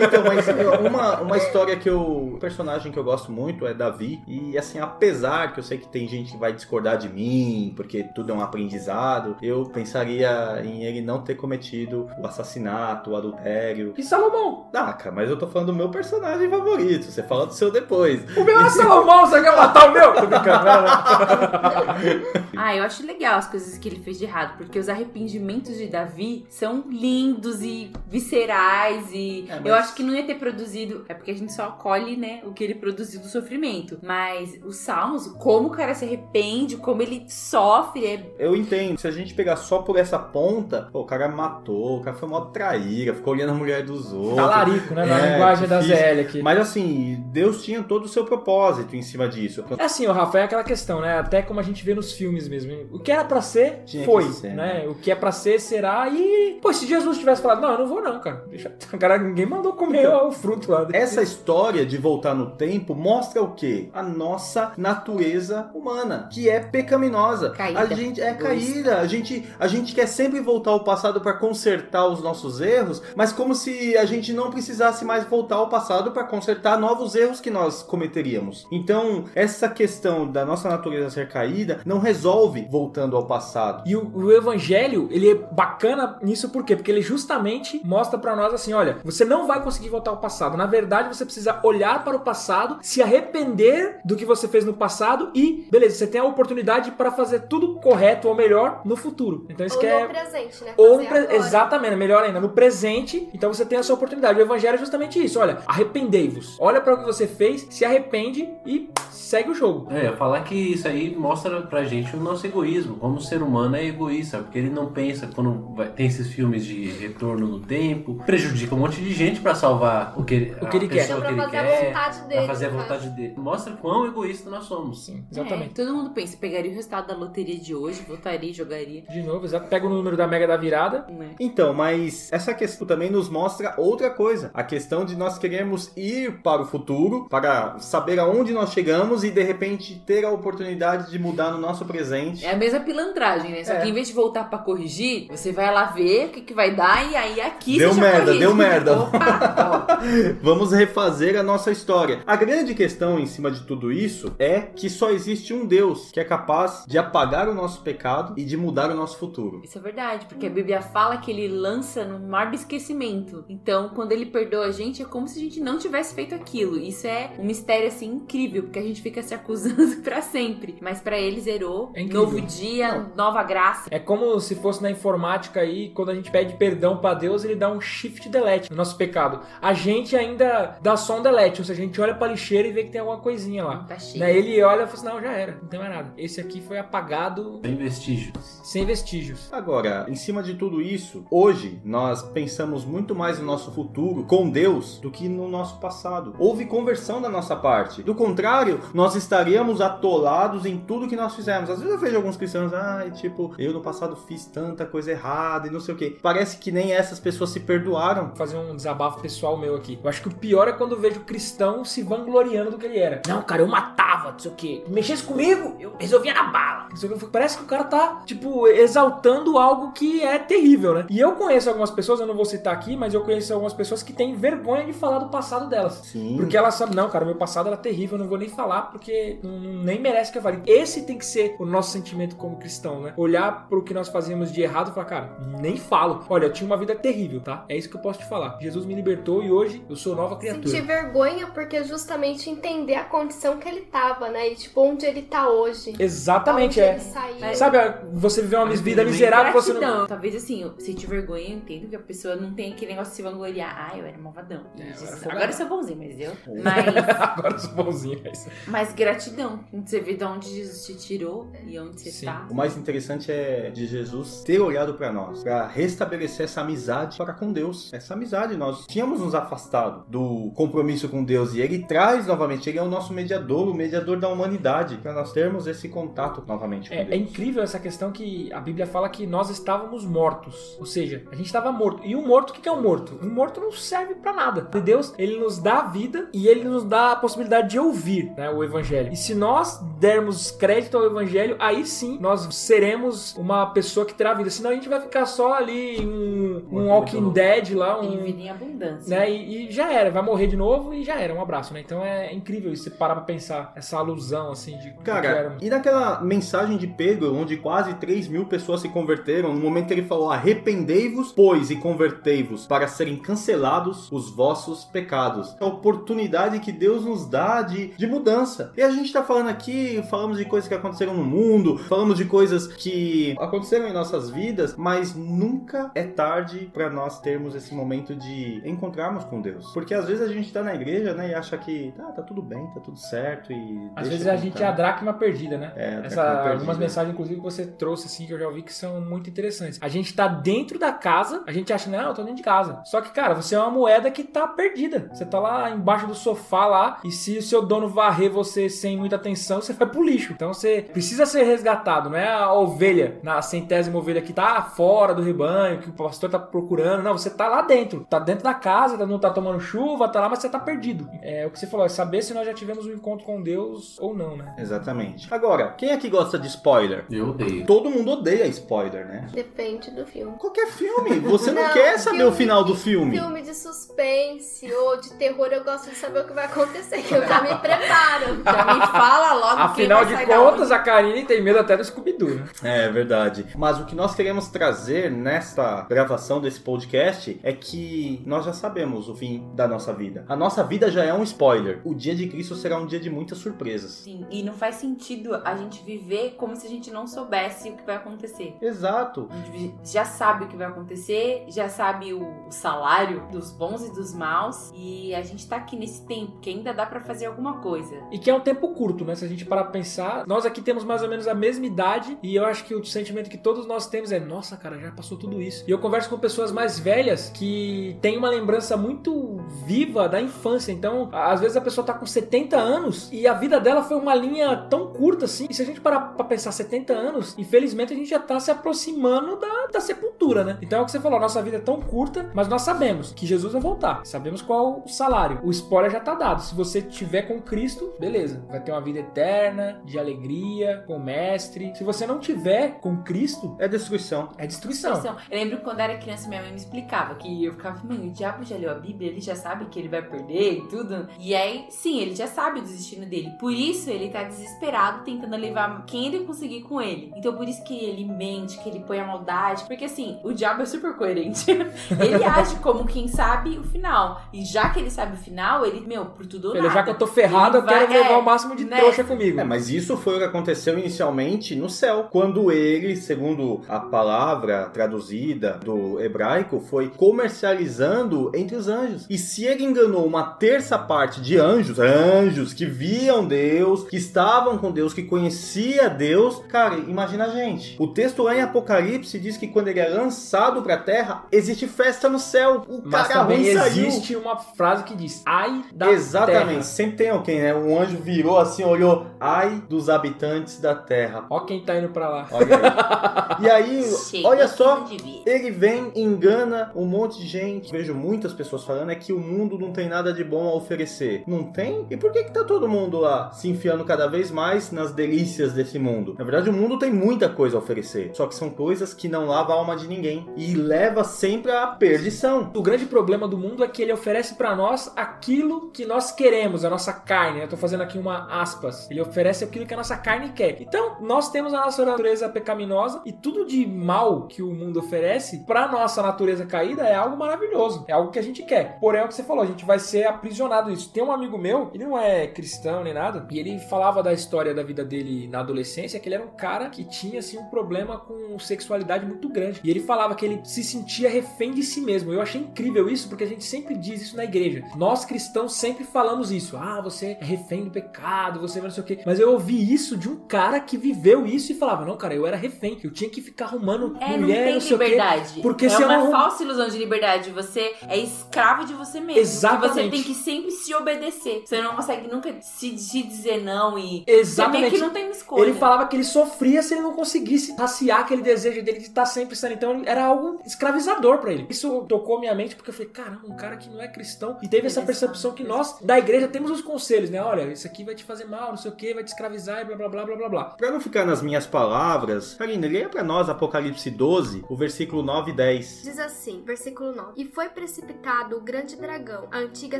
Então, mas [LAUGHS] uma, uma história que eu. Um personagem que eu gosto muito é Davi. E assim, apesar que eu sei que tem gente que vai discordar de mim, porque tudo é um aprendizado, eu pensaria em ele não ter cometido o assassinato, o adultério. E Salomão? Ah, cara, mas eu tô falando do meu personagem favorito. Você fala do seu depois. O meu é Salomão, você quer matar o meu? Tô brincando. [LAUGHS] Ah, eu acho legal as coisas que ele fez de errado, porque os arrependimentos de Davi são lindos e viscerais e É, mas- eu acho que não ia ter produzido, é porque a gente só acolhe, né, o que ele produziu do sofrimento, mas os salmos, como o cara se arrepende, como ele sofre, é Eu entendo. Se a gente pegar só por essa ponta, pô, o cara matou, o cara foi mó traíra, ficou olhando a mulher dos outros. Talarico, né? É, linguagem imagem da. ZL aqui. Mas assim, Deus tinha todo o seu propósito em cima disso. É assim, o Rafa, é aquela questão, né? Até como a gente vê nos filmes mesmo. O que era pra ser, Tinha foi, ser, né? O que é pra ser, será. E, pô, se Jesus tivesse falado, não, eu não vou não, cara. Deixa... [LAUGHS] Cara, ninguém mandou comer o fruto lá. Essa história de voltar no tempo mostra o quê? A nossa natureza humana, que é pecaminosa. Caída. A gente é caída. A gente, a gente quer sempre voltar ao passado para consertar os nossos erros, mas como se a gente não precisasse mais voltar ao passado para consertar novos erros que nós cometeríamos. Então, essa questão da nossa natureza ser caída não resolve voltando ao passado. E o, o evangelho, ele é bacana nisso por quê? Porque ele justamente mostra pra nós assim, olha, você não vai conseguir voltar ao passado. Na verdade, você precisa olhar para o passado, se arrepender do que você fez no passado e, beleza, você tem a oportunidade para fazer tudo correto ou melhor no futuro. Então isso Ou que é no presente, né? ou Fazer pre- exatamente, melhor ainda, no presente, então você tem essa oportunidade. O evangelho é justamente isso, olha, arrependei-vos. Olha para o que você fez, se arrepende e segue o jogo. É, falar que isso aí mostra pra gente o nosso egoísmo. Como o ser humano é egoísta, porque ele não pensa quando vai- tem esses filmes de retorno no tempo, prejudica um monte de gente pra salvar o que ele, O que a ele quer. pessoa que pra ele fazer a quer, vontade dele. pra fazer a vontade dele. Mostra quão egoísta nós somos. Sim, É, exatamente. todo mundo pensa, pegaria o resultado da loteria de hoje, votaria, jogaria. De novo, exato. Pega o número da mega da virada. Né? Então, mas essa questão também nos mostra outra coisa. A questão de nós queremos ir para o futuro, para saber aonde nós chegamos e de repente ter a oportunidade de mudar no nosso presente. É a mesma pilantragem, né? Só É. que em vez de voltar pra corrigir, você vai lá ver o que, que vai dar e aí aqui Deu você merda, corrige. deu merda. [LAUGHS] Opa. [LAUGHS] Vamos refazer a nossa história. A grande questão em cima de tudo isso é que só existe um Deus que é capaz de apagar o nosso pecado e de mudar o nosso futuro. Isso é verdade, porque a Bíblia fala que ele lança no mar do esquecimento. Então, quando ele perdoa a gente, é como se a gente não tivesse feito aquilo. Isso é um mistério assim incrível, porque a gente fica se acusando [LAUGHS] pra sempre. Mas pra ele zerou. É. Novo dia, nova graça. É como se fosse na informática aí, quando a gente pede perdão pra Deus, ele dá um shift delete no nosso pecado. A gente ainda dá só um delete, ou seja, a gente olha pra lixeira e vê que tem alguma coisinha lá. Tá cheio. Daí ele olha e fala assim, não, já era, não tem mais nada. Esse aqui foi apagado Sem vestígios. sem vestígios. Agora, em cima de tudo isso, hoje nós pensamos muito mais no nosso futuro com Deus do que no nosso passado. Houve conversão da nossa parte. Do contrário, nós estaríamos atolados em tudo que nós fizemos. Às vezes eu vejo alguns cristãos, ai, tipo, eu no passado fiz tanta coisa errada e não sei o que. Parece que nem essas pessoas se perdoaram. Vou fazer um desabafo pessoal meu aqui. Eu acho que o pior é quando eu vejo cristão se vangloriando do que ele era. Não, cara, eu matava, não sei o quê. Mexesse comigo, eu resolvia na bala. Parece que o cara tá, tipo, exaltando algo que é terrível, né? E eu conheço algumas pessoas, eu não vou citar aqui, mas eu conheço algumas pessoas que têm vergonha de falar do passado delas. Sim. Porque elas sabem, não, cara, meu passado era terrível, eu não vou nem falar porque não- nem merece que eu fale. Esse tem que ser o nosso sentimento como cristão, né? Olhar pro que nós fazíamos de errado e falar, cara, nem falo. Olha, eu tinha uma vida terrível, tá? É isso que eu posso te falar. Jesus me libertou e hoje eu sou nova criatura. Sentir vergonha porque justamente entender a condição que ele tava, né? E tipo, onde ele tá hoje. Exatamente, é. ele saiu. Sabe, você viveu uma vida miserável, você não. Talvez assim, eu senti vergonha, eu entendo que a pessoa não tem aquele negócio de se vangloriar. Ah, eu era malvadão. É. Agora [LAUGHS] eu sou bonzinho, mas eu. Mas, Agora eu sou bonzinho, mas... mas gratidão. Você vê de onde Jesus te tirou e onde você Sim. tá. O mais interessante é de Jesus ter olhado para nós, para restabelecer essa amizade para com Deus. Essa amizade, nós tínhamos nos afastado do compromisso com Deus e ele traz novamente, ele é o nosso mediador, o mediador da humanidade, para nós termos esse contato novamente com É, é Deus. incrível essa questão que a Bíblia fala que nós estávamos mortos. Ou seja, a gente estava morto. E um morto, o que que é um morto? Um morto não serve pra nada. E Deus, ele nos dá a vida e ele nos dá a possibilidade de ouvir né, o Evangelho. E se nós dermos crédito ao Evangelho, aí sim nós seremos uma pessoa que terá vida. Senão a gente vai ficar só ali um, um Walking Dead lá, E um. vida em abundância. Né, e, e já era, vai morrer de novo e já era, um abraço, né? Então é incrível isso, você parar pra pensar essa alusão assim de Cara, era. e naquela mensagem de Pedro, onde quase 3 mil pessoas se converteram, no momento que ele falou: Arrependei-vos, pois, e convertei-vos, para serem cancelados os vossos pecados. A oportunidade que Deus nos dá de, de mudança. E a gente tá falando aqui, falamos de coisas que aconteceram no mundo, falamos de coisas que aconteceram em nossas vidas, mas nunca é tarde para nós termos esse momento de encontrarmos com Deus. Porque às vezes a gente tá na igreja, né, e acha que tá, tá tudo bem, tá tudo certo e. Às vezes a gente é a dracma perdida, né? É, Essa, perdida. algumas mensagens, inclusive, que você trouxe, assim, que eu já ouvi que são muito interessantes. A gente tá dentro da casa, a gente acha, não, eu tô dentro de casa. Só que, cara, você é uma moeda que tá perdida. Você tá lá embaixo do sofá lá, e se o seu dono varrer você sem muita atenção, você vai pro lixo. Então você precisa ser resgatado, não é a ovelha, na centésima ovelha que tá fora do rebanho, que o pastor tá procurando. Não, você tá lá dentro. Tá dentro da casa, não tá tomando chuva, tá lá, mas você tá perdido. É o que você falou, é saber se nós já tivemos um encontro com Deus ou não, né? Exatamente. Agora, quem aqui gosta de spoiler? Eu odeio. Todo mundo odeia spoiler, né? Depende do filme. Qualquer filme, você não, Não, quer saber filme o final do filme. Filme de suspense ou de terror, eu gosto de saber o que vai acontecer. que Eu já me preparo. Já me fala logo Afinal quem de contas, a Karine tem medo até do Scooby-Doo, né? É verdade. Mas o que nós queremos trazer nesta gravação desse podcast é que nós já sabemos o fim da nossa vida. A nossa vida já é um spoiler. O dia de Cristo será um dia de muitas surpresas. Sim, e não faz sentido a gente viver como se a gente não soubesse o que vai acontecer. Exato. A gente já sabe o que vai acontecer, já sabe o, o salário dos bons e dos maus, e a gente tá aqui nesse tempo que ainda dá pra fazer alguma coisa. E que é um tempo curto, né? Se a gente parar pra pensar, nós aqui temos mais ou menos a mesma idade e eu acho que o sentimento que todos nós temos é: nossa, cara, já passou tudo isso. E eu converso com pessoas mais velhas que têm uma lembrança muito viva da infância. Então, às vezes a pessoa tá com 70 anos e a vida dela foi uma linha tão curta assim. E se a gente parar pra pensar 70 anos, infelizmente a gente já tá se aproximando da, da sepultura, né? Então é o que você falou: nossa vida é tão curta, mas nós sabemos que Jesus vai voltar. Sabemos qual o salário. O spoiler já tá dado. Se você tiver com Cristo, beleza. Vai ter uma vida eterna, de alegria, com o mestre. Se você não tiver com Cristo, É destruição. é destruição. Então, eu lembro que quando era criança, minha mãe me explicava que eu ficava, mãe, o diabo já leu a Bíblia, ele já sabe que ele vai perder e tudo. E aí, sim, ele já sabe do destino dele. Por isso, ele tá desesperado tentando levar quem ele conseguir com ele. Então, por isso que ele mente, que ele põe a maldade. Porque, assim, o diabo é super coerente. [LAUGHS] ele age como quem sabe o final. E já que ele sabe o final, ele, meu, por tudo ou Ele, nada. já que eu tô ferrado, eu Ele vai- quero levar é, o máximo de né? trouxa comigo. É, mas isso foi o que aconteceu inicialmente no céu, quando ele, segundo a palavra traduzida do hebraico, foi comercializando entre os anjos. E se ele enganou uma terça parte de anjos, anjos que viam Deus, que estavam com Deus, que conhecia Deus, cara, imagina a gente. O texto lá em Apocalipse diz que quando ele é lançado pra terra, existe festa no céu. O Mas cara também ruim saiu. Existe uma frase que diz: Ai da Exatamente, terra. sempre tem alguém, né? Um anjo virou assim, olhou, ai dos habitantes da terra. Ó quem tá indo pra lá. Olha aí. [LAUGHS] E aí, Chega olha só, ele vem, engana um monte de gente. Vejo muitas pessoas falando é que o mundo não tem nada de bom a oferecer. Não tem? E por que que tá todo mundo lá se enfiando cada vez mais nas delícias desse mundo? Na verdade, o mundo tem muita coisa a oferecer. Só que são coisas que não lavam a alma de ninguém. E leva sempre à perdição. O grande problema do mundo é que ele oferece pra nós aquilo que nós queremos, a nossa carne. Eu tô fazendo aqui uma aspas. Ele oferece aquilo que a nossa carne quer. Então, nós temos a nossa natureza pecaminosa e tudo de mal que o mundo oferece pra nossa natureza caída é algo maravilhoso. É algo que a gente quer. Porém, é o que você falou, a gente vai ser aprisionado nisso. Tem um amigo meu, ele não é cristão nem nada, e ele falava da história da vida dele na adolescência, que ele era um cara que tinha assim um problema com sexualidade muito grande. E ele falava que ele se sentia refém de si mesmo. Eu achei incrível isso, porque a gente sempre diz isso na igreja. Nós cristãos sempre falamos isso. Ah, você é refém do pecado, você não sei o quê. Mas eu ouvi isso de um cara que viveu isso e falava: Não, cara, eu era refém. Eu tinha que ficar arrumando É, não mulher, tem não sei o quê. liberdade. Porque é se eu uma não- falsa ilusão de liberdade. Você é escravo de você mesmo. Exatamente. Você tem que sempre se obedecer. Você não consegue nunca se, se dizer não e. Exatamente. Você que não tem escolha. Ele falava que ele sofria se ele não conseguisse saciar aquele desejo dele de estar sempre sendo. Então era algo escravizador pra ele. Isso tocou minha mente porque eu falei, caramba, um cara que não é cristão e teve essa percepção que nós da igreja temos os conselhos, né? Olha, isso aqui vai te fazer mal, não sei o que, vai te escravizar e blá blá blá blá blá blá. Pra não ficar nas minhas palavras, Karina, leia pra nós Apocalipse 12, o versículo 9 e 10. Diz assim, versículo 9: E foi precipitado o grande dragão, a antiga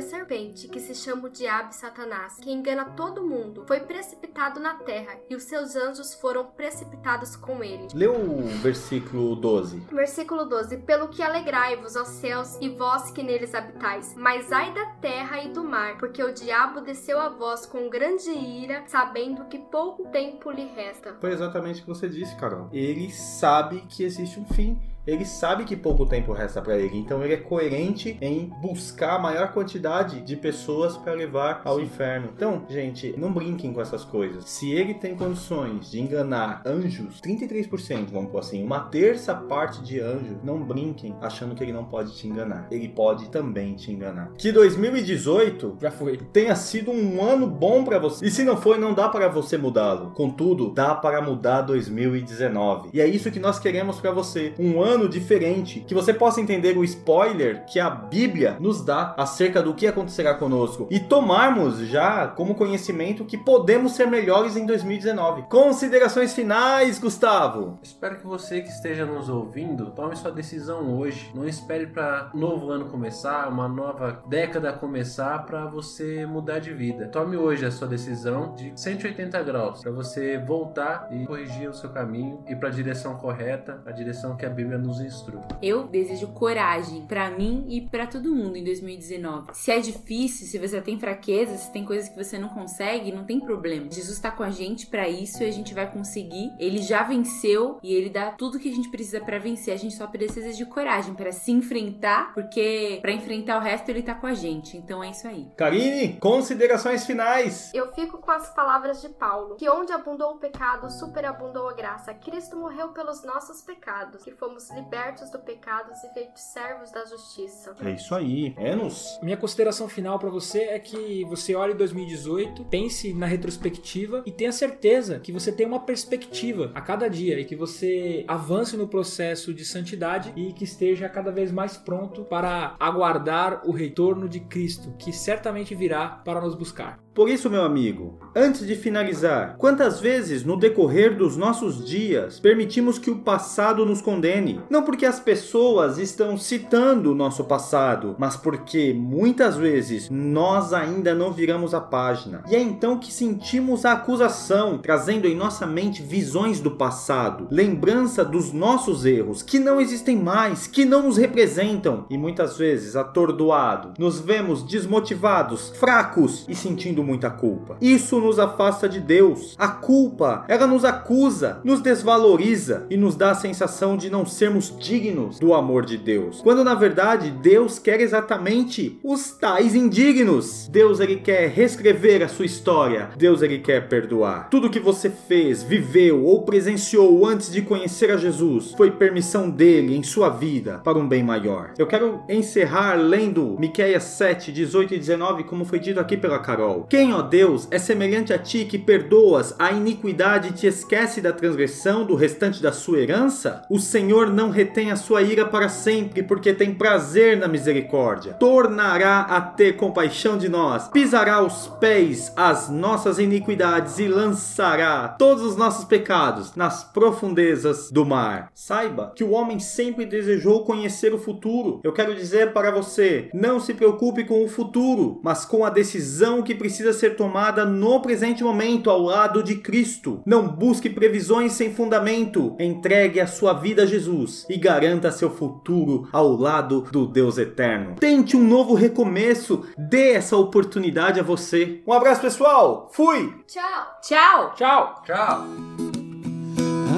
serpente, que se chama o Diabo e Satanás, que engana todo mundo. Foi precipitado na terra, e os seus anjos foram precipitados com ele. Lê o versículo 12. Versículo 12: Pelo que alegrai-vos, ó céus, e vós que neles habitais. Mas ai da terra e do mar, porque o diabo desceu a vós com grande ira, sabendo que pouco tempo lhe resta. Foi exatamente o que você disse, Carol. Ele sabe que existe um fim. Ele sabe que pouco tempo resta para ele, então ele é coerente em buscar a maior quantidade de pessoas para levar ao inferno. Então, gente, não brinquem com essas coisas. Se ele tem condições de enganar anjos, 33%, vamos por assim, uma terça parte de anjos, não brinquem achando que ele não pode te enganar. Ele pode também te enganar. Que 2018 Já foi. tenha sido um ano bom para você. E se não foi, não dá para você mudá-lo. Contudo, dá para mudar 2019. E é isso que nós queremos para você, um ano diferente, que você possa entender o spoiler que a Bíblia nos dá acerca do que acontecerá conosco e tomarmos já como conhecimento que podemos ser melhores em 2019. Considerações finais, Gustavo. Espero que você que esteja nos ouvindo tome sua decisão hoje. Não espere para novo ano começar, uma nova década começar para você mudar de vida. Tome hoje a sua decisão de 180 graus para você voltar e corrigir o seu caminho e para a direção correta, a direção que a Bíblia nos instrui. Eu desejo coragem pra mim e pra todo mundo em 2019. Se é difícil, se você tem fraquezas, se tem coisas que você não consegue, não tem problema. Jesus tá com a gente pra isso e a gente vai conseguir. Ele já venceu e ele dá tudo que a gente precisa pra vencer. A gente só precisa de coragem pra se enfrentar, porque pra enfrentar o resto ele tá com a gente. Então é isso aí. Karine, considerações finais. Eu fico com as palavras de Paulo, que onde abundou o pecado, superabundou a graça. Cristo morreu pelos nossos pecados, que fomos libertos do pecado e feitos servos da justiça. É isso aí. Enos. Minha consideração final pra você é que você olhe 2018, pense na retrospectiva e tenha certeza que você tem uma perspectiva a cada dia e que você avance no processo de santidade e que esteja cada vez mais pronto para aguardar o retorno de Cristo, que certamente virá para nos buscar. Por isso, meu amigo, antes de finalizar, quantas vezes no decorrer dos nossos dias permitimos que o passado nos condene? Não porque as pessoas estão citando o nosso passado, mas porque muitas vezes nós ainda não viramos a página. E é então que sentimos a acusação, trazendo em nossa mente visões do passado, lembrança dos nossos erros, que não existem mais, que não nos representam. E muitas vezes, atordoado, nos vemos desmotivados, fracos e sentindo muita culpa. Isso nos afasta de Deus. A culpa, ela nos acusa, nos desvaloriza e nos dá a sensação de não sermos dignos do amor de Deus. Quando na verdade Deus quer exatamente os tais indignos. Deus ele quer reescrever a sua história. Deus ele quer perdoar. Tudo que você fez, viveu ou presenciou antes de conhecer a Jesus foi permissão dele em sua vida para um bem maior. Eu quero encerrar lendo Miqueias 7, 18 e 19, como foi dito aqui pela Carol. Quem, ó Deus, é semelhante a ti que perdoas a iniquidade e te esquece da transgressão do restante da sua herança? O Senhor não retém a sua ira para sempre, porque tem prazer na misericórdia. Tornará a ter compaixão de nós, pisará os pés as nossas iniquidades e lançará todos os nossos pecados nas profundezas do mar. Saiba que o homem sempre desejou conhecer o futuro. Eu quero dizer para você, não se preocupe com o futuro, mas com a decisão que precisa ser tomada no presente momento ao lado de Cristo. Não busque previsões sem fundamento. Entregue a sua vida a Jesus e garanta seu futuro ao lado do Deus eterno. Tente um novo recomeço. Dê essa oportunidade a você. Um abraço, pessoal. Fui. Tchau! Tchau! Tchau! Tchau!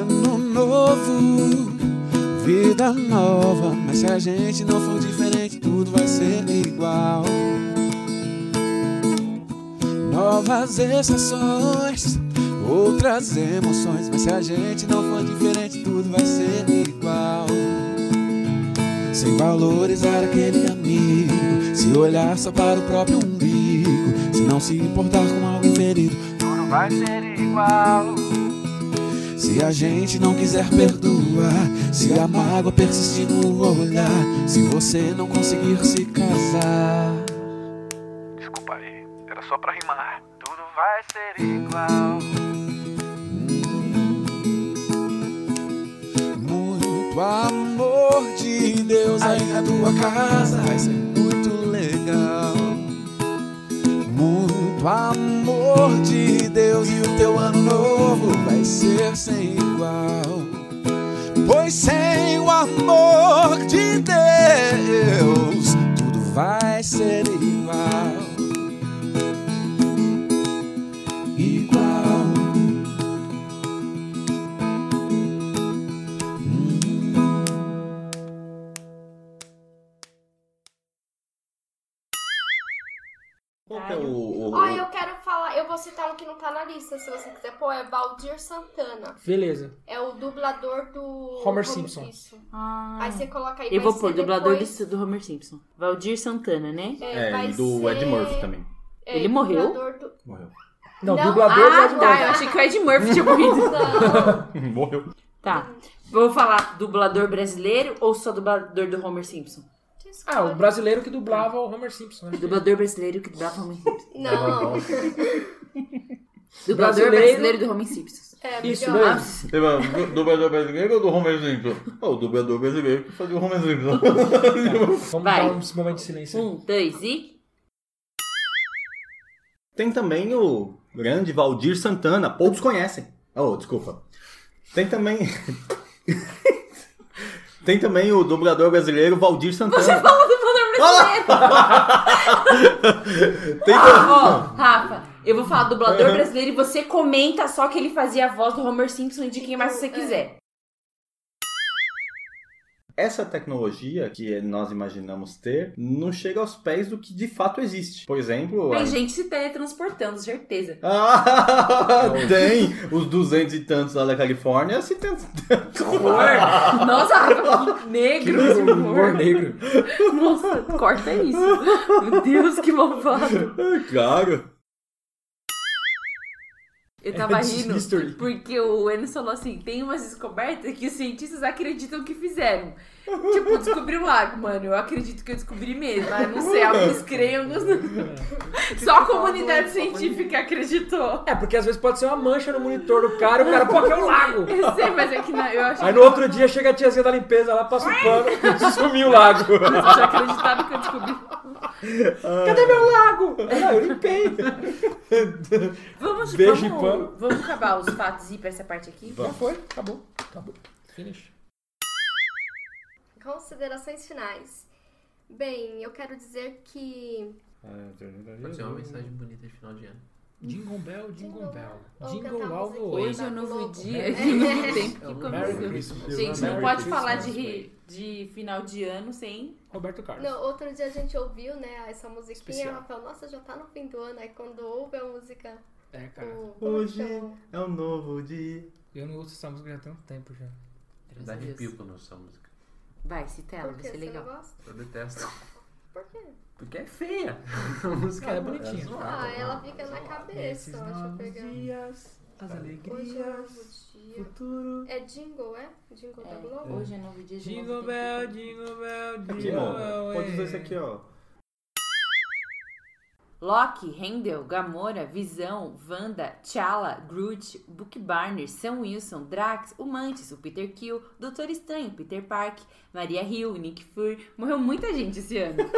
Ano novo, vida nova. Mas se a gente não for diferente, tudo vai ser igual. Novas estações, outras emoções. Mas se a gente não for diferente, tudo vai ser igual. Sem valorizar aquele amigo, se olhar só para o próprio umbigo, se não se importar com alguém ferido, tudo vai ser igual. Se a gente não quiser perdoar, se a mágoa persistir no olhar, se você não conseguir se casar. Só pra rimar. Tudo vai ser igual. Muito amor de Deus aí na tua casa vai ser muito legal. Muito amor de Deus e o teu ano novo vai ser sem igual. Pois sem o amor de Deus, tudo vai ser. Igual. Tá na lista, se você quiser pôr, é Valdir Santana. Beleza. É o dublador do Homer Simpson. Isso. Ah. Aí você coloca aí Eu vou pôr dublador depois- do, do Homer Simpson. Valdir Santana, né? É, vai e do ser- Ed Murphy também. é, Ele morreu? dublador do- Morreu. Não, Não. dublador Ah, do Ed tá. Murphy. Eu achei que o Ed Murphy tinha morrido. [LAUGHS] Morreu. Tá. Vou falar dublador brasileiro ou só dublador do Homer Simpson? Ah, o brasileiro que dublava o Homer Simpson, né? Dublador brasileiro que dublava Homer Simpson. não. [LAUGHS] Dublador Brasileiro. brasileiro do Homer Simpson. É, Isso mesmo. Vai, do- dublador brasileiro ou do Homer Simpson? Ah, o dublador brasileiro que fazia o Homer Simpson. [LAUGHS] Vamos Vai. dar um momento de silêncio. Um, dois e. Tem também o grande Valdir Santana, poucos conhecem. Oh, desculpa. Tem também. [LAUGHS] Tem também o dublador brasileiro Valdir Santana. Você falou dublador brasileiro! [LAUGHS] Tem Ó, Rafa, eu vou falar dublador brasileiro e você comenta só que ele fazia a voz do Homer Simpson e de quem mais você quiser. Essa tecnologia que nós imaginamos ter não chega aos pés do que de fato existe. Por exemplo. Tem a- gente se teletransportando, certeza. [LAUGHS] Ah, tem os 200 e tantos lá da Califórnia se tem... Nossa, que negro esse Humor humor. negro. Nossa, corta isso. Meu Deus, que malvado. Claro. Eu [LAUGHS] tava rindo history. porque o Enes falou assim: tem umas descobertas que os cientistas acreditam que fizeram. Tipo, descobri um lago, mano. Eu acredito que eu descobri mesmo. Mas não sei, alguns [LAUGHS] creem, alguns não. [LAUGHS] Só a comunidade científica acreditou. É, porque às vezes pode ser uma mancha no monitor do cara e o cara, pô, que é o lago. Eu sei, mas é que não, eu acho Aí no outro dia chega a tiazinha da limpeza lá, passa o pano e sumiu o lago. eu tinha acreditado que eu descobri. Cadê meu lago? Ah, eu limpei. [LAUGHS] Vamos, Beijo e vamos, pano. vamos acabar os fatos e ir pra essa parte aqui? Já foi, acabou. Acabou. Finish. Considerações finais. Bem, eu quero dizer que Pode ser uma mensagem bonita de final de ano. Jingle Bell, Jingle Bell. Jingle all the way. Hoje é um novo dia [LAUGHS] que não tem que começar. Christmas. Gente, não pode falar de, de final de ano sem. Roberto Carlos. Não, outro dia a gente ouviu, né, essa musiquinha, Especial. Rafael, nossa, já tá no fim do ano, aí quando ouve a música, É, cara. o... Hoje é um novo dia. Eu não ouço essa música já há tanto tempo já. Dá arrepio quando ouço essa música. Vai, cita ela, vai ser legal. Eu detesto. Por quê? Porque é feia. A música é bonitinha. zoada. Ah, ela fica na cabeça, deixa eu pegar. dias, as Hoje é um novo dia. futuro. É jingle, é? Jingle da É, Globo? hoje é novo dia de Jingle novo Bell, tempo. Jingle Bell, Aqui, Jingle mano. Bell. Pode usar isso aqui, ó. Loki, Rendel, Gamora, Visão, Wanda, T'Challa, Groot, Book Barner, Sam Wilson, Drax, o Mantis, o Peter Kill, Doutor Estranho, Peter Park, Maria Hill, Nick Fury. Morreu muita gente esse ano. [LAUGHS]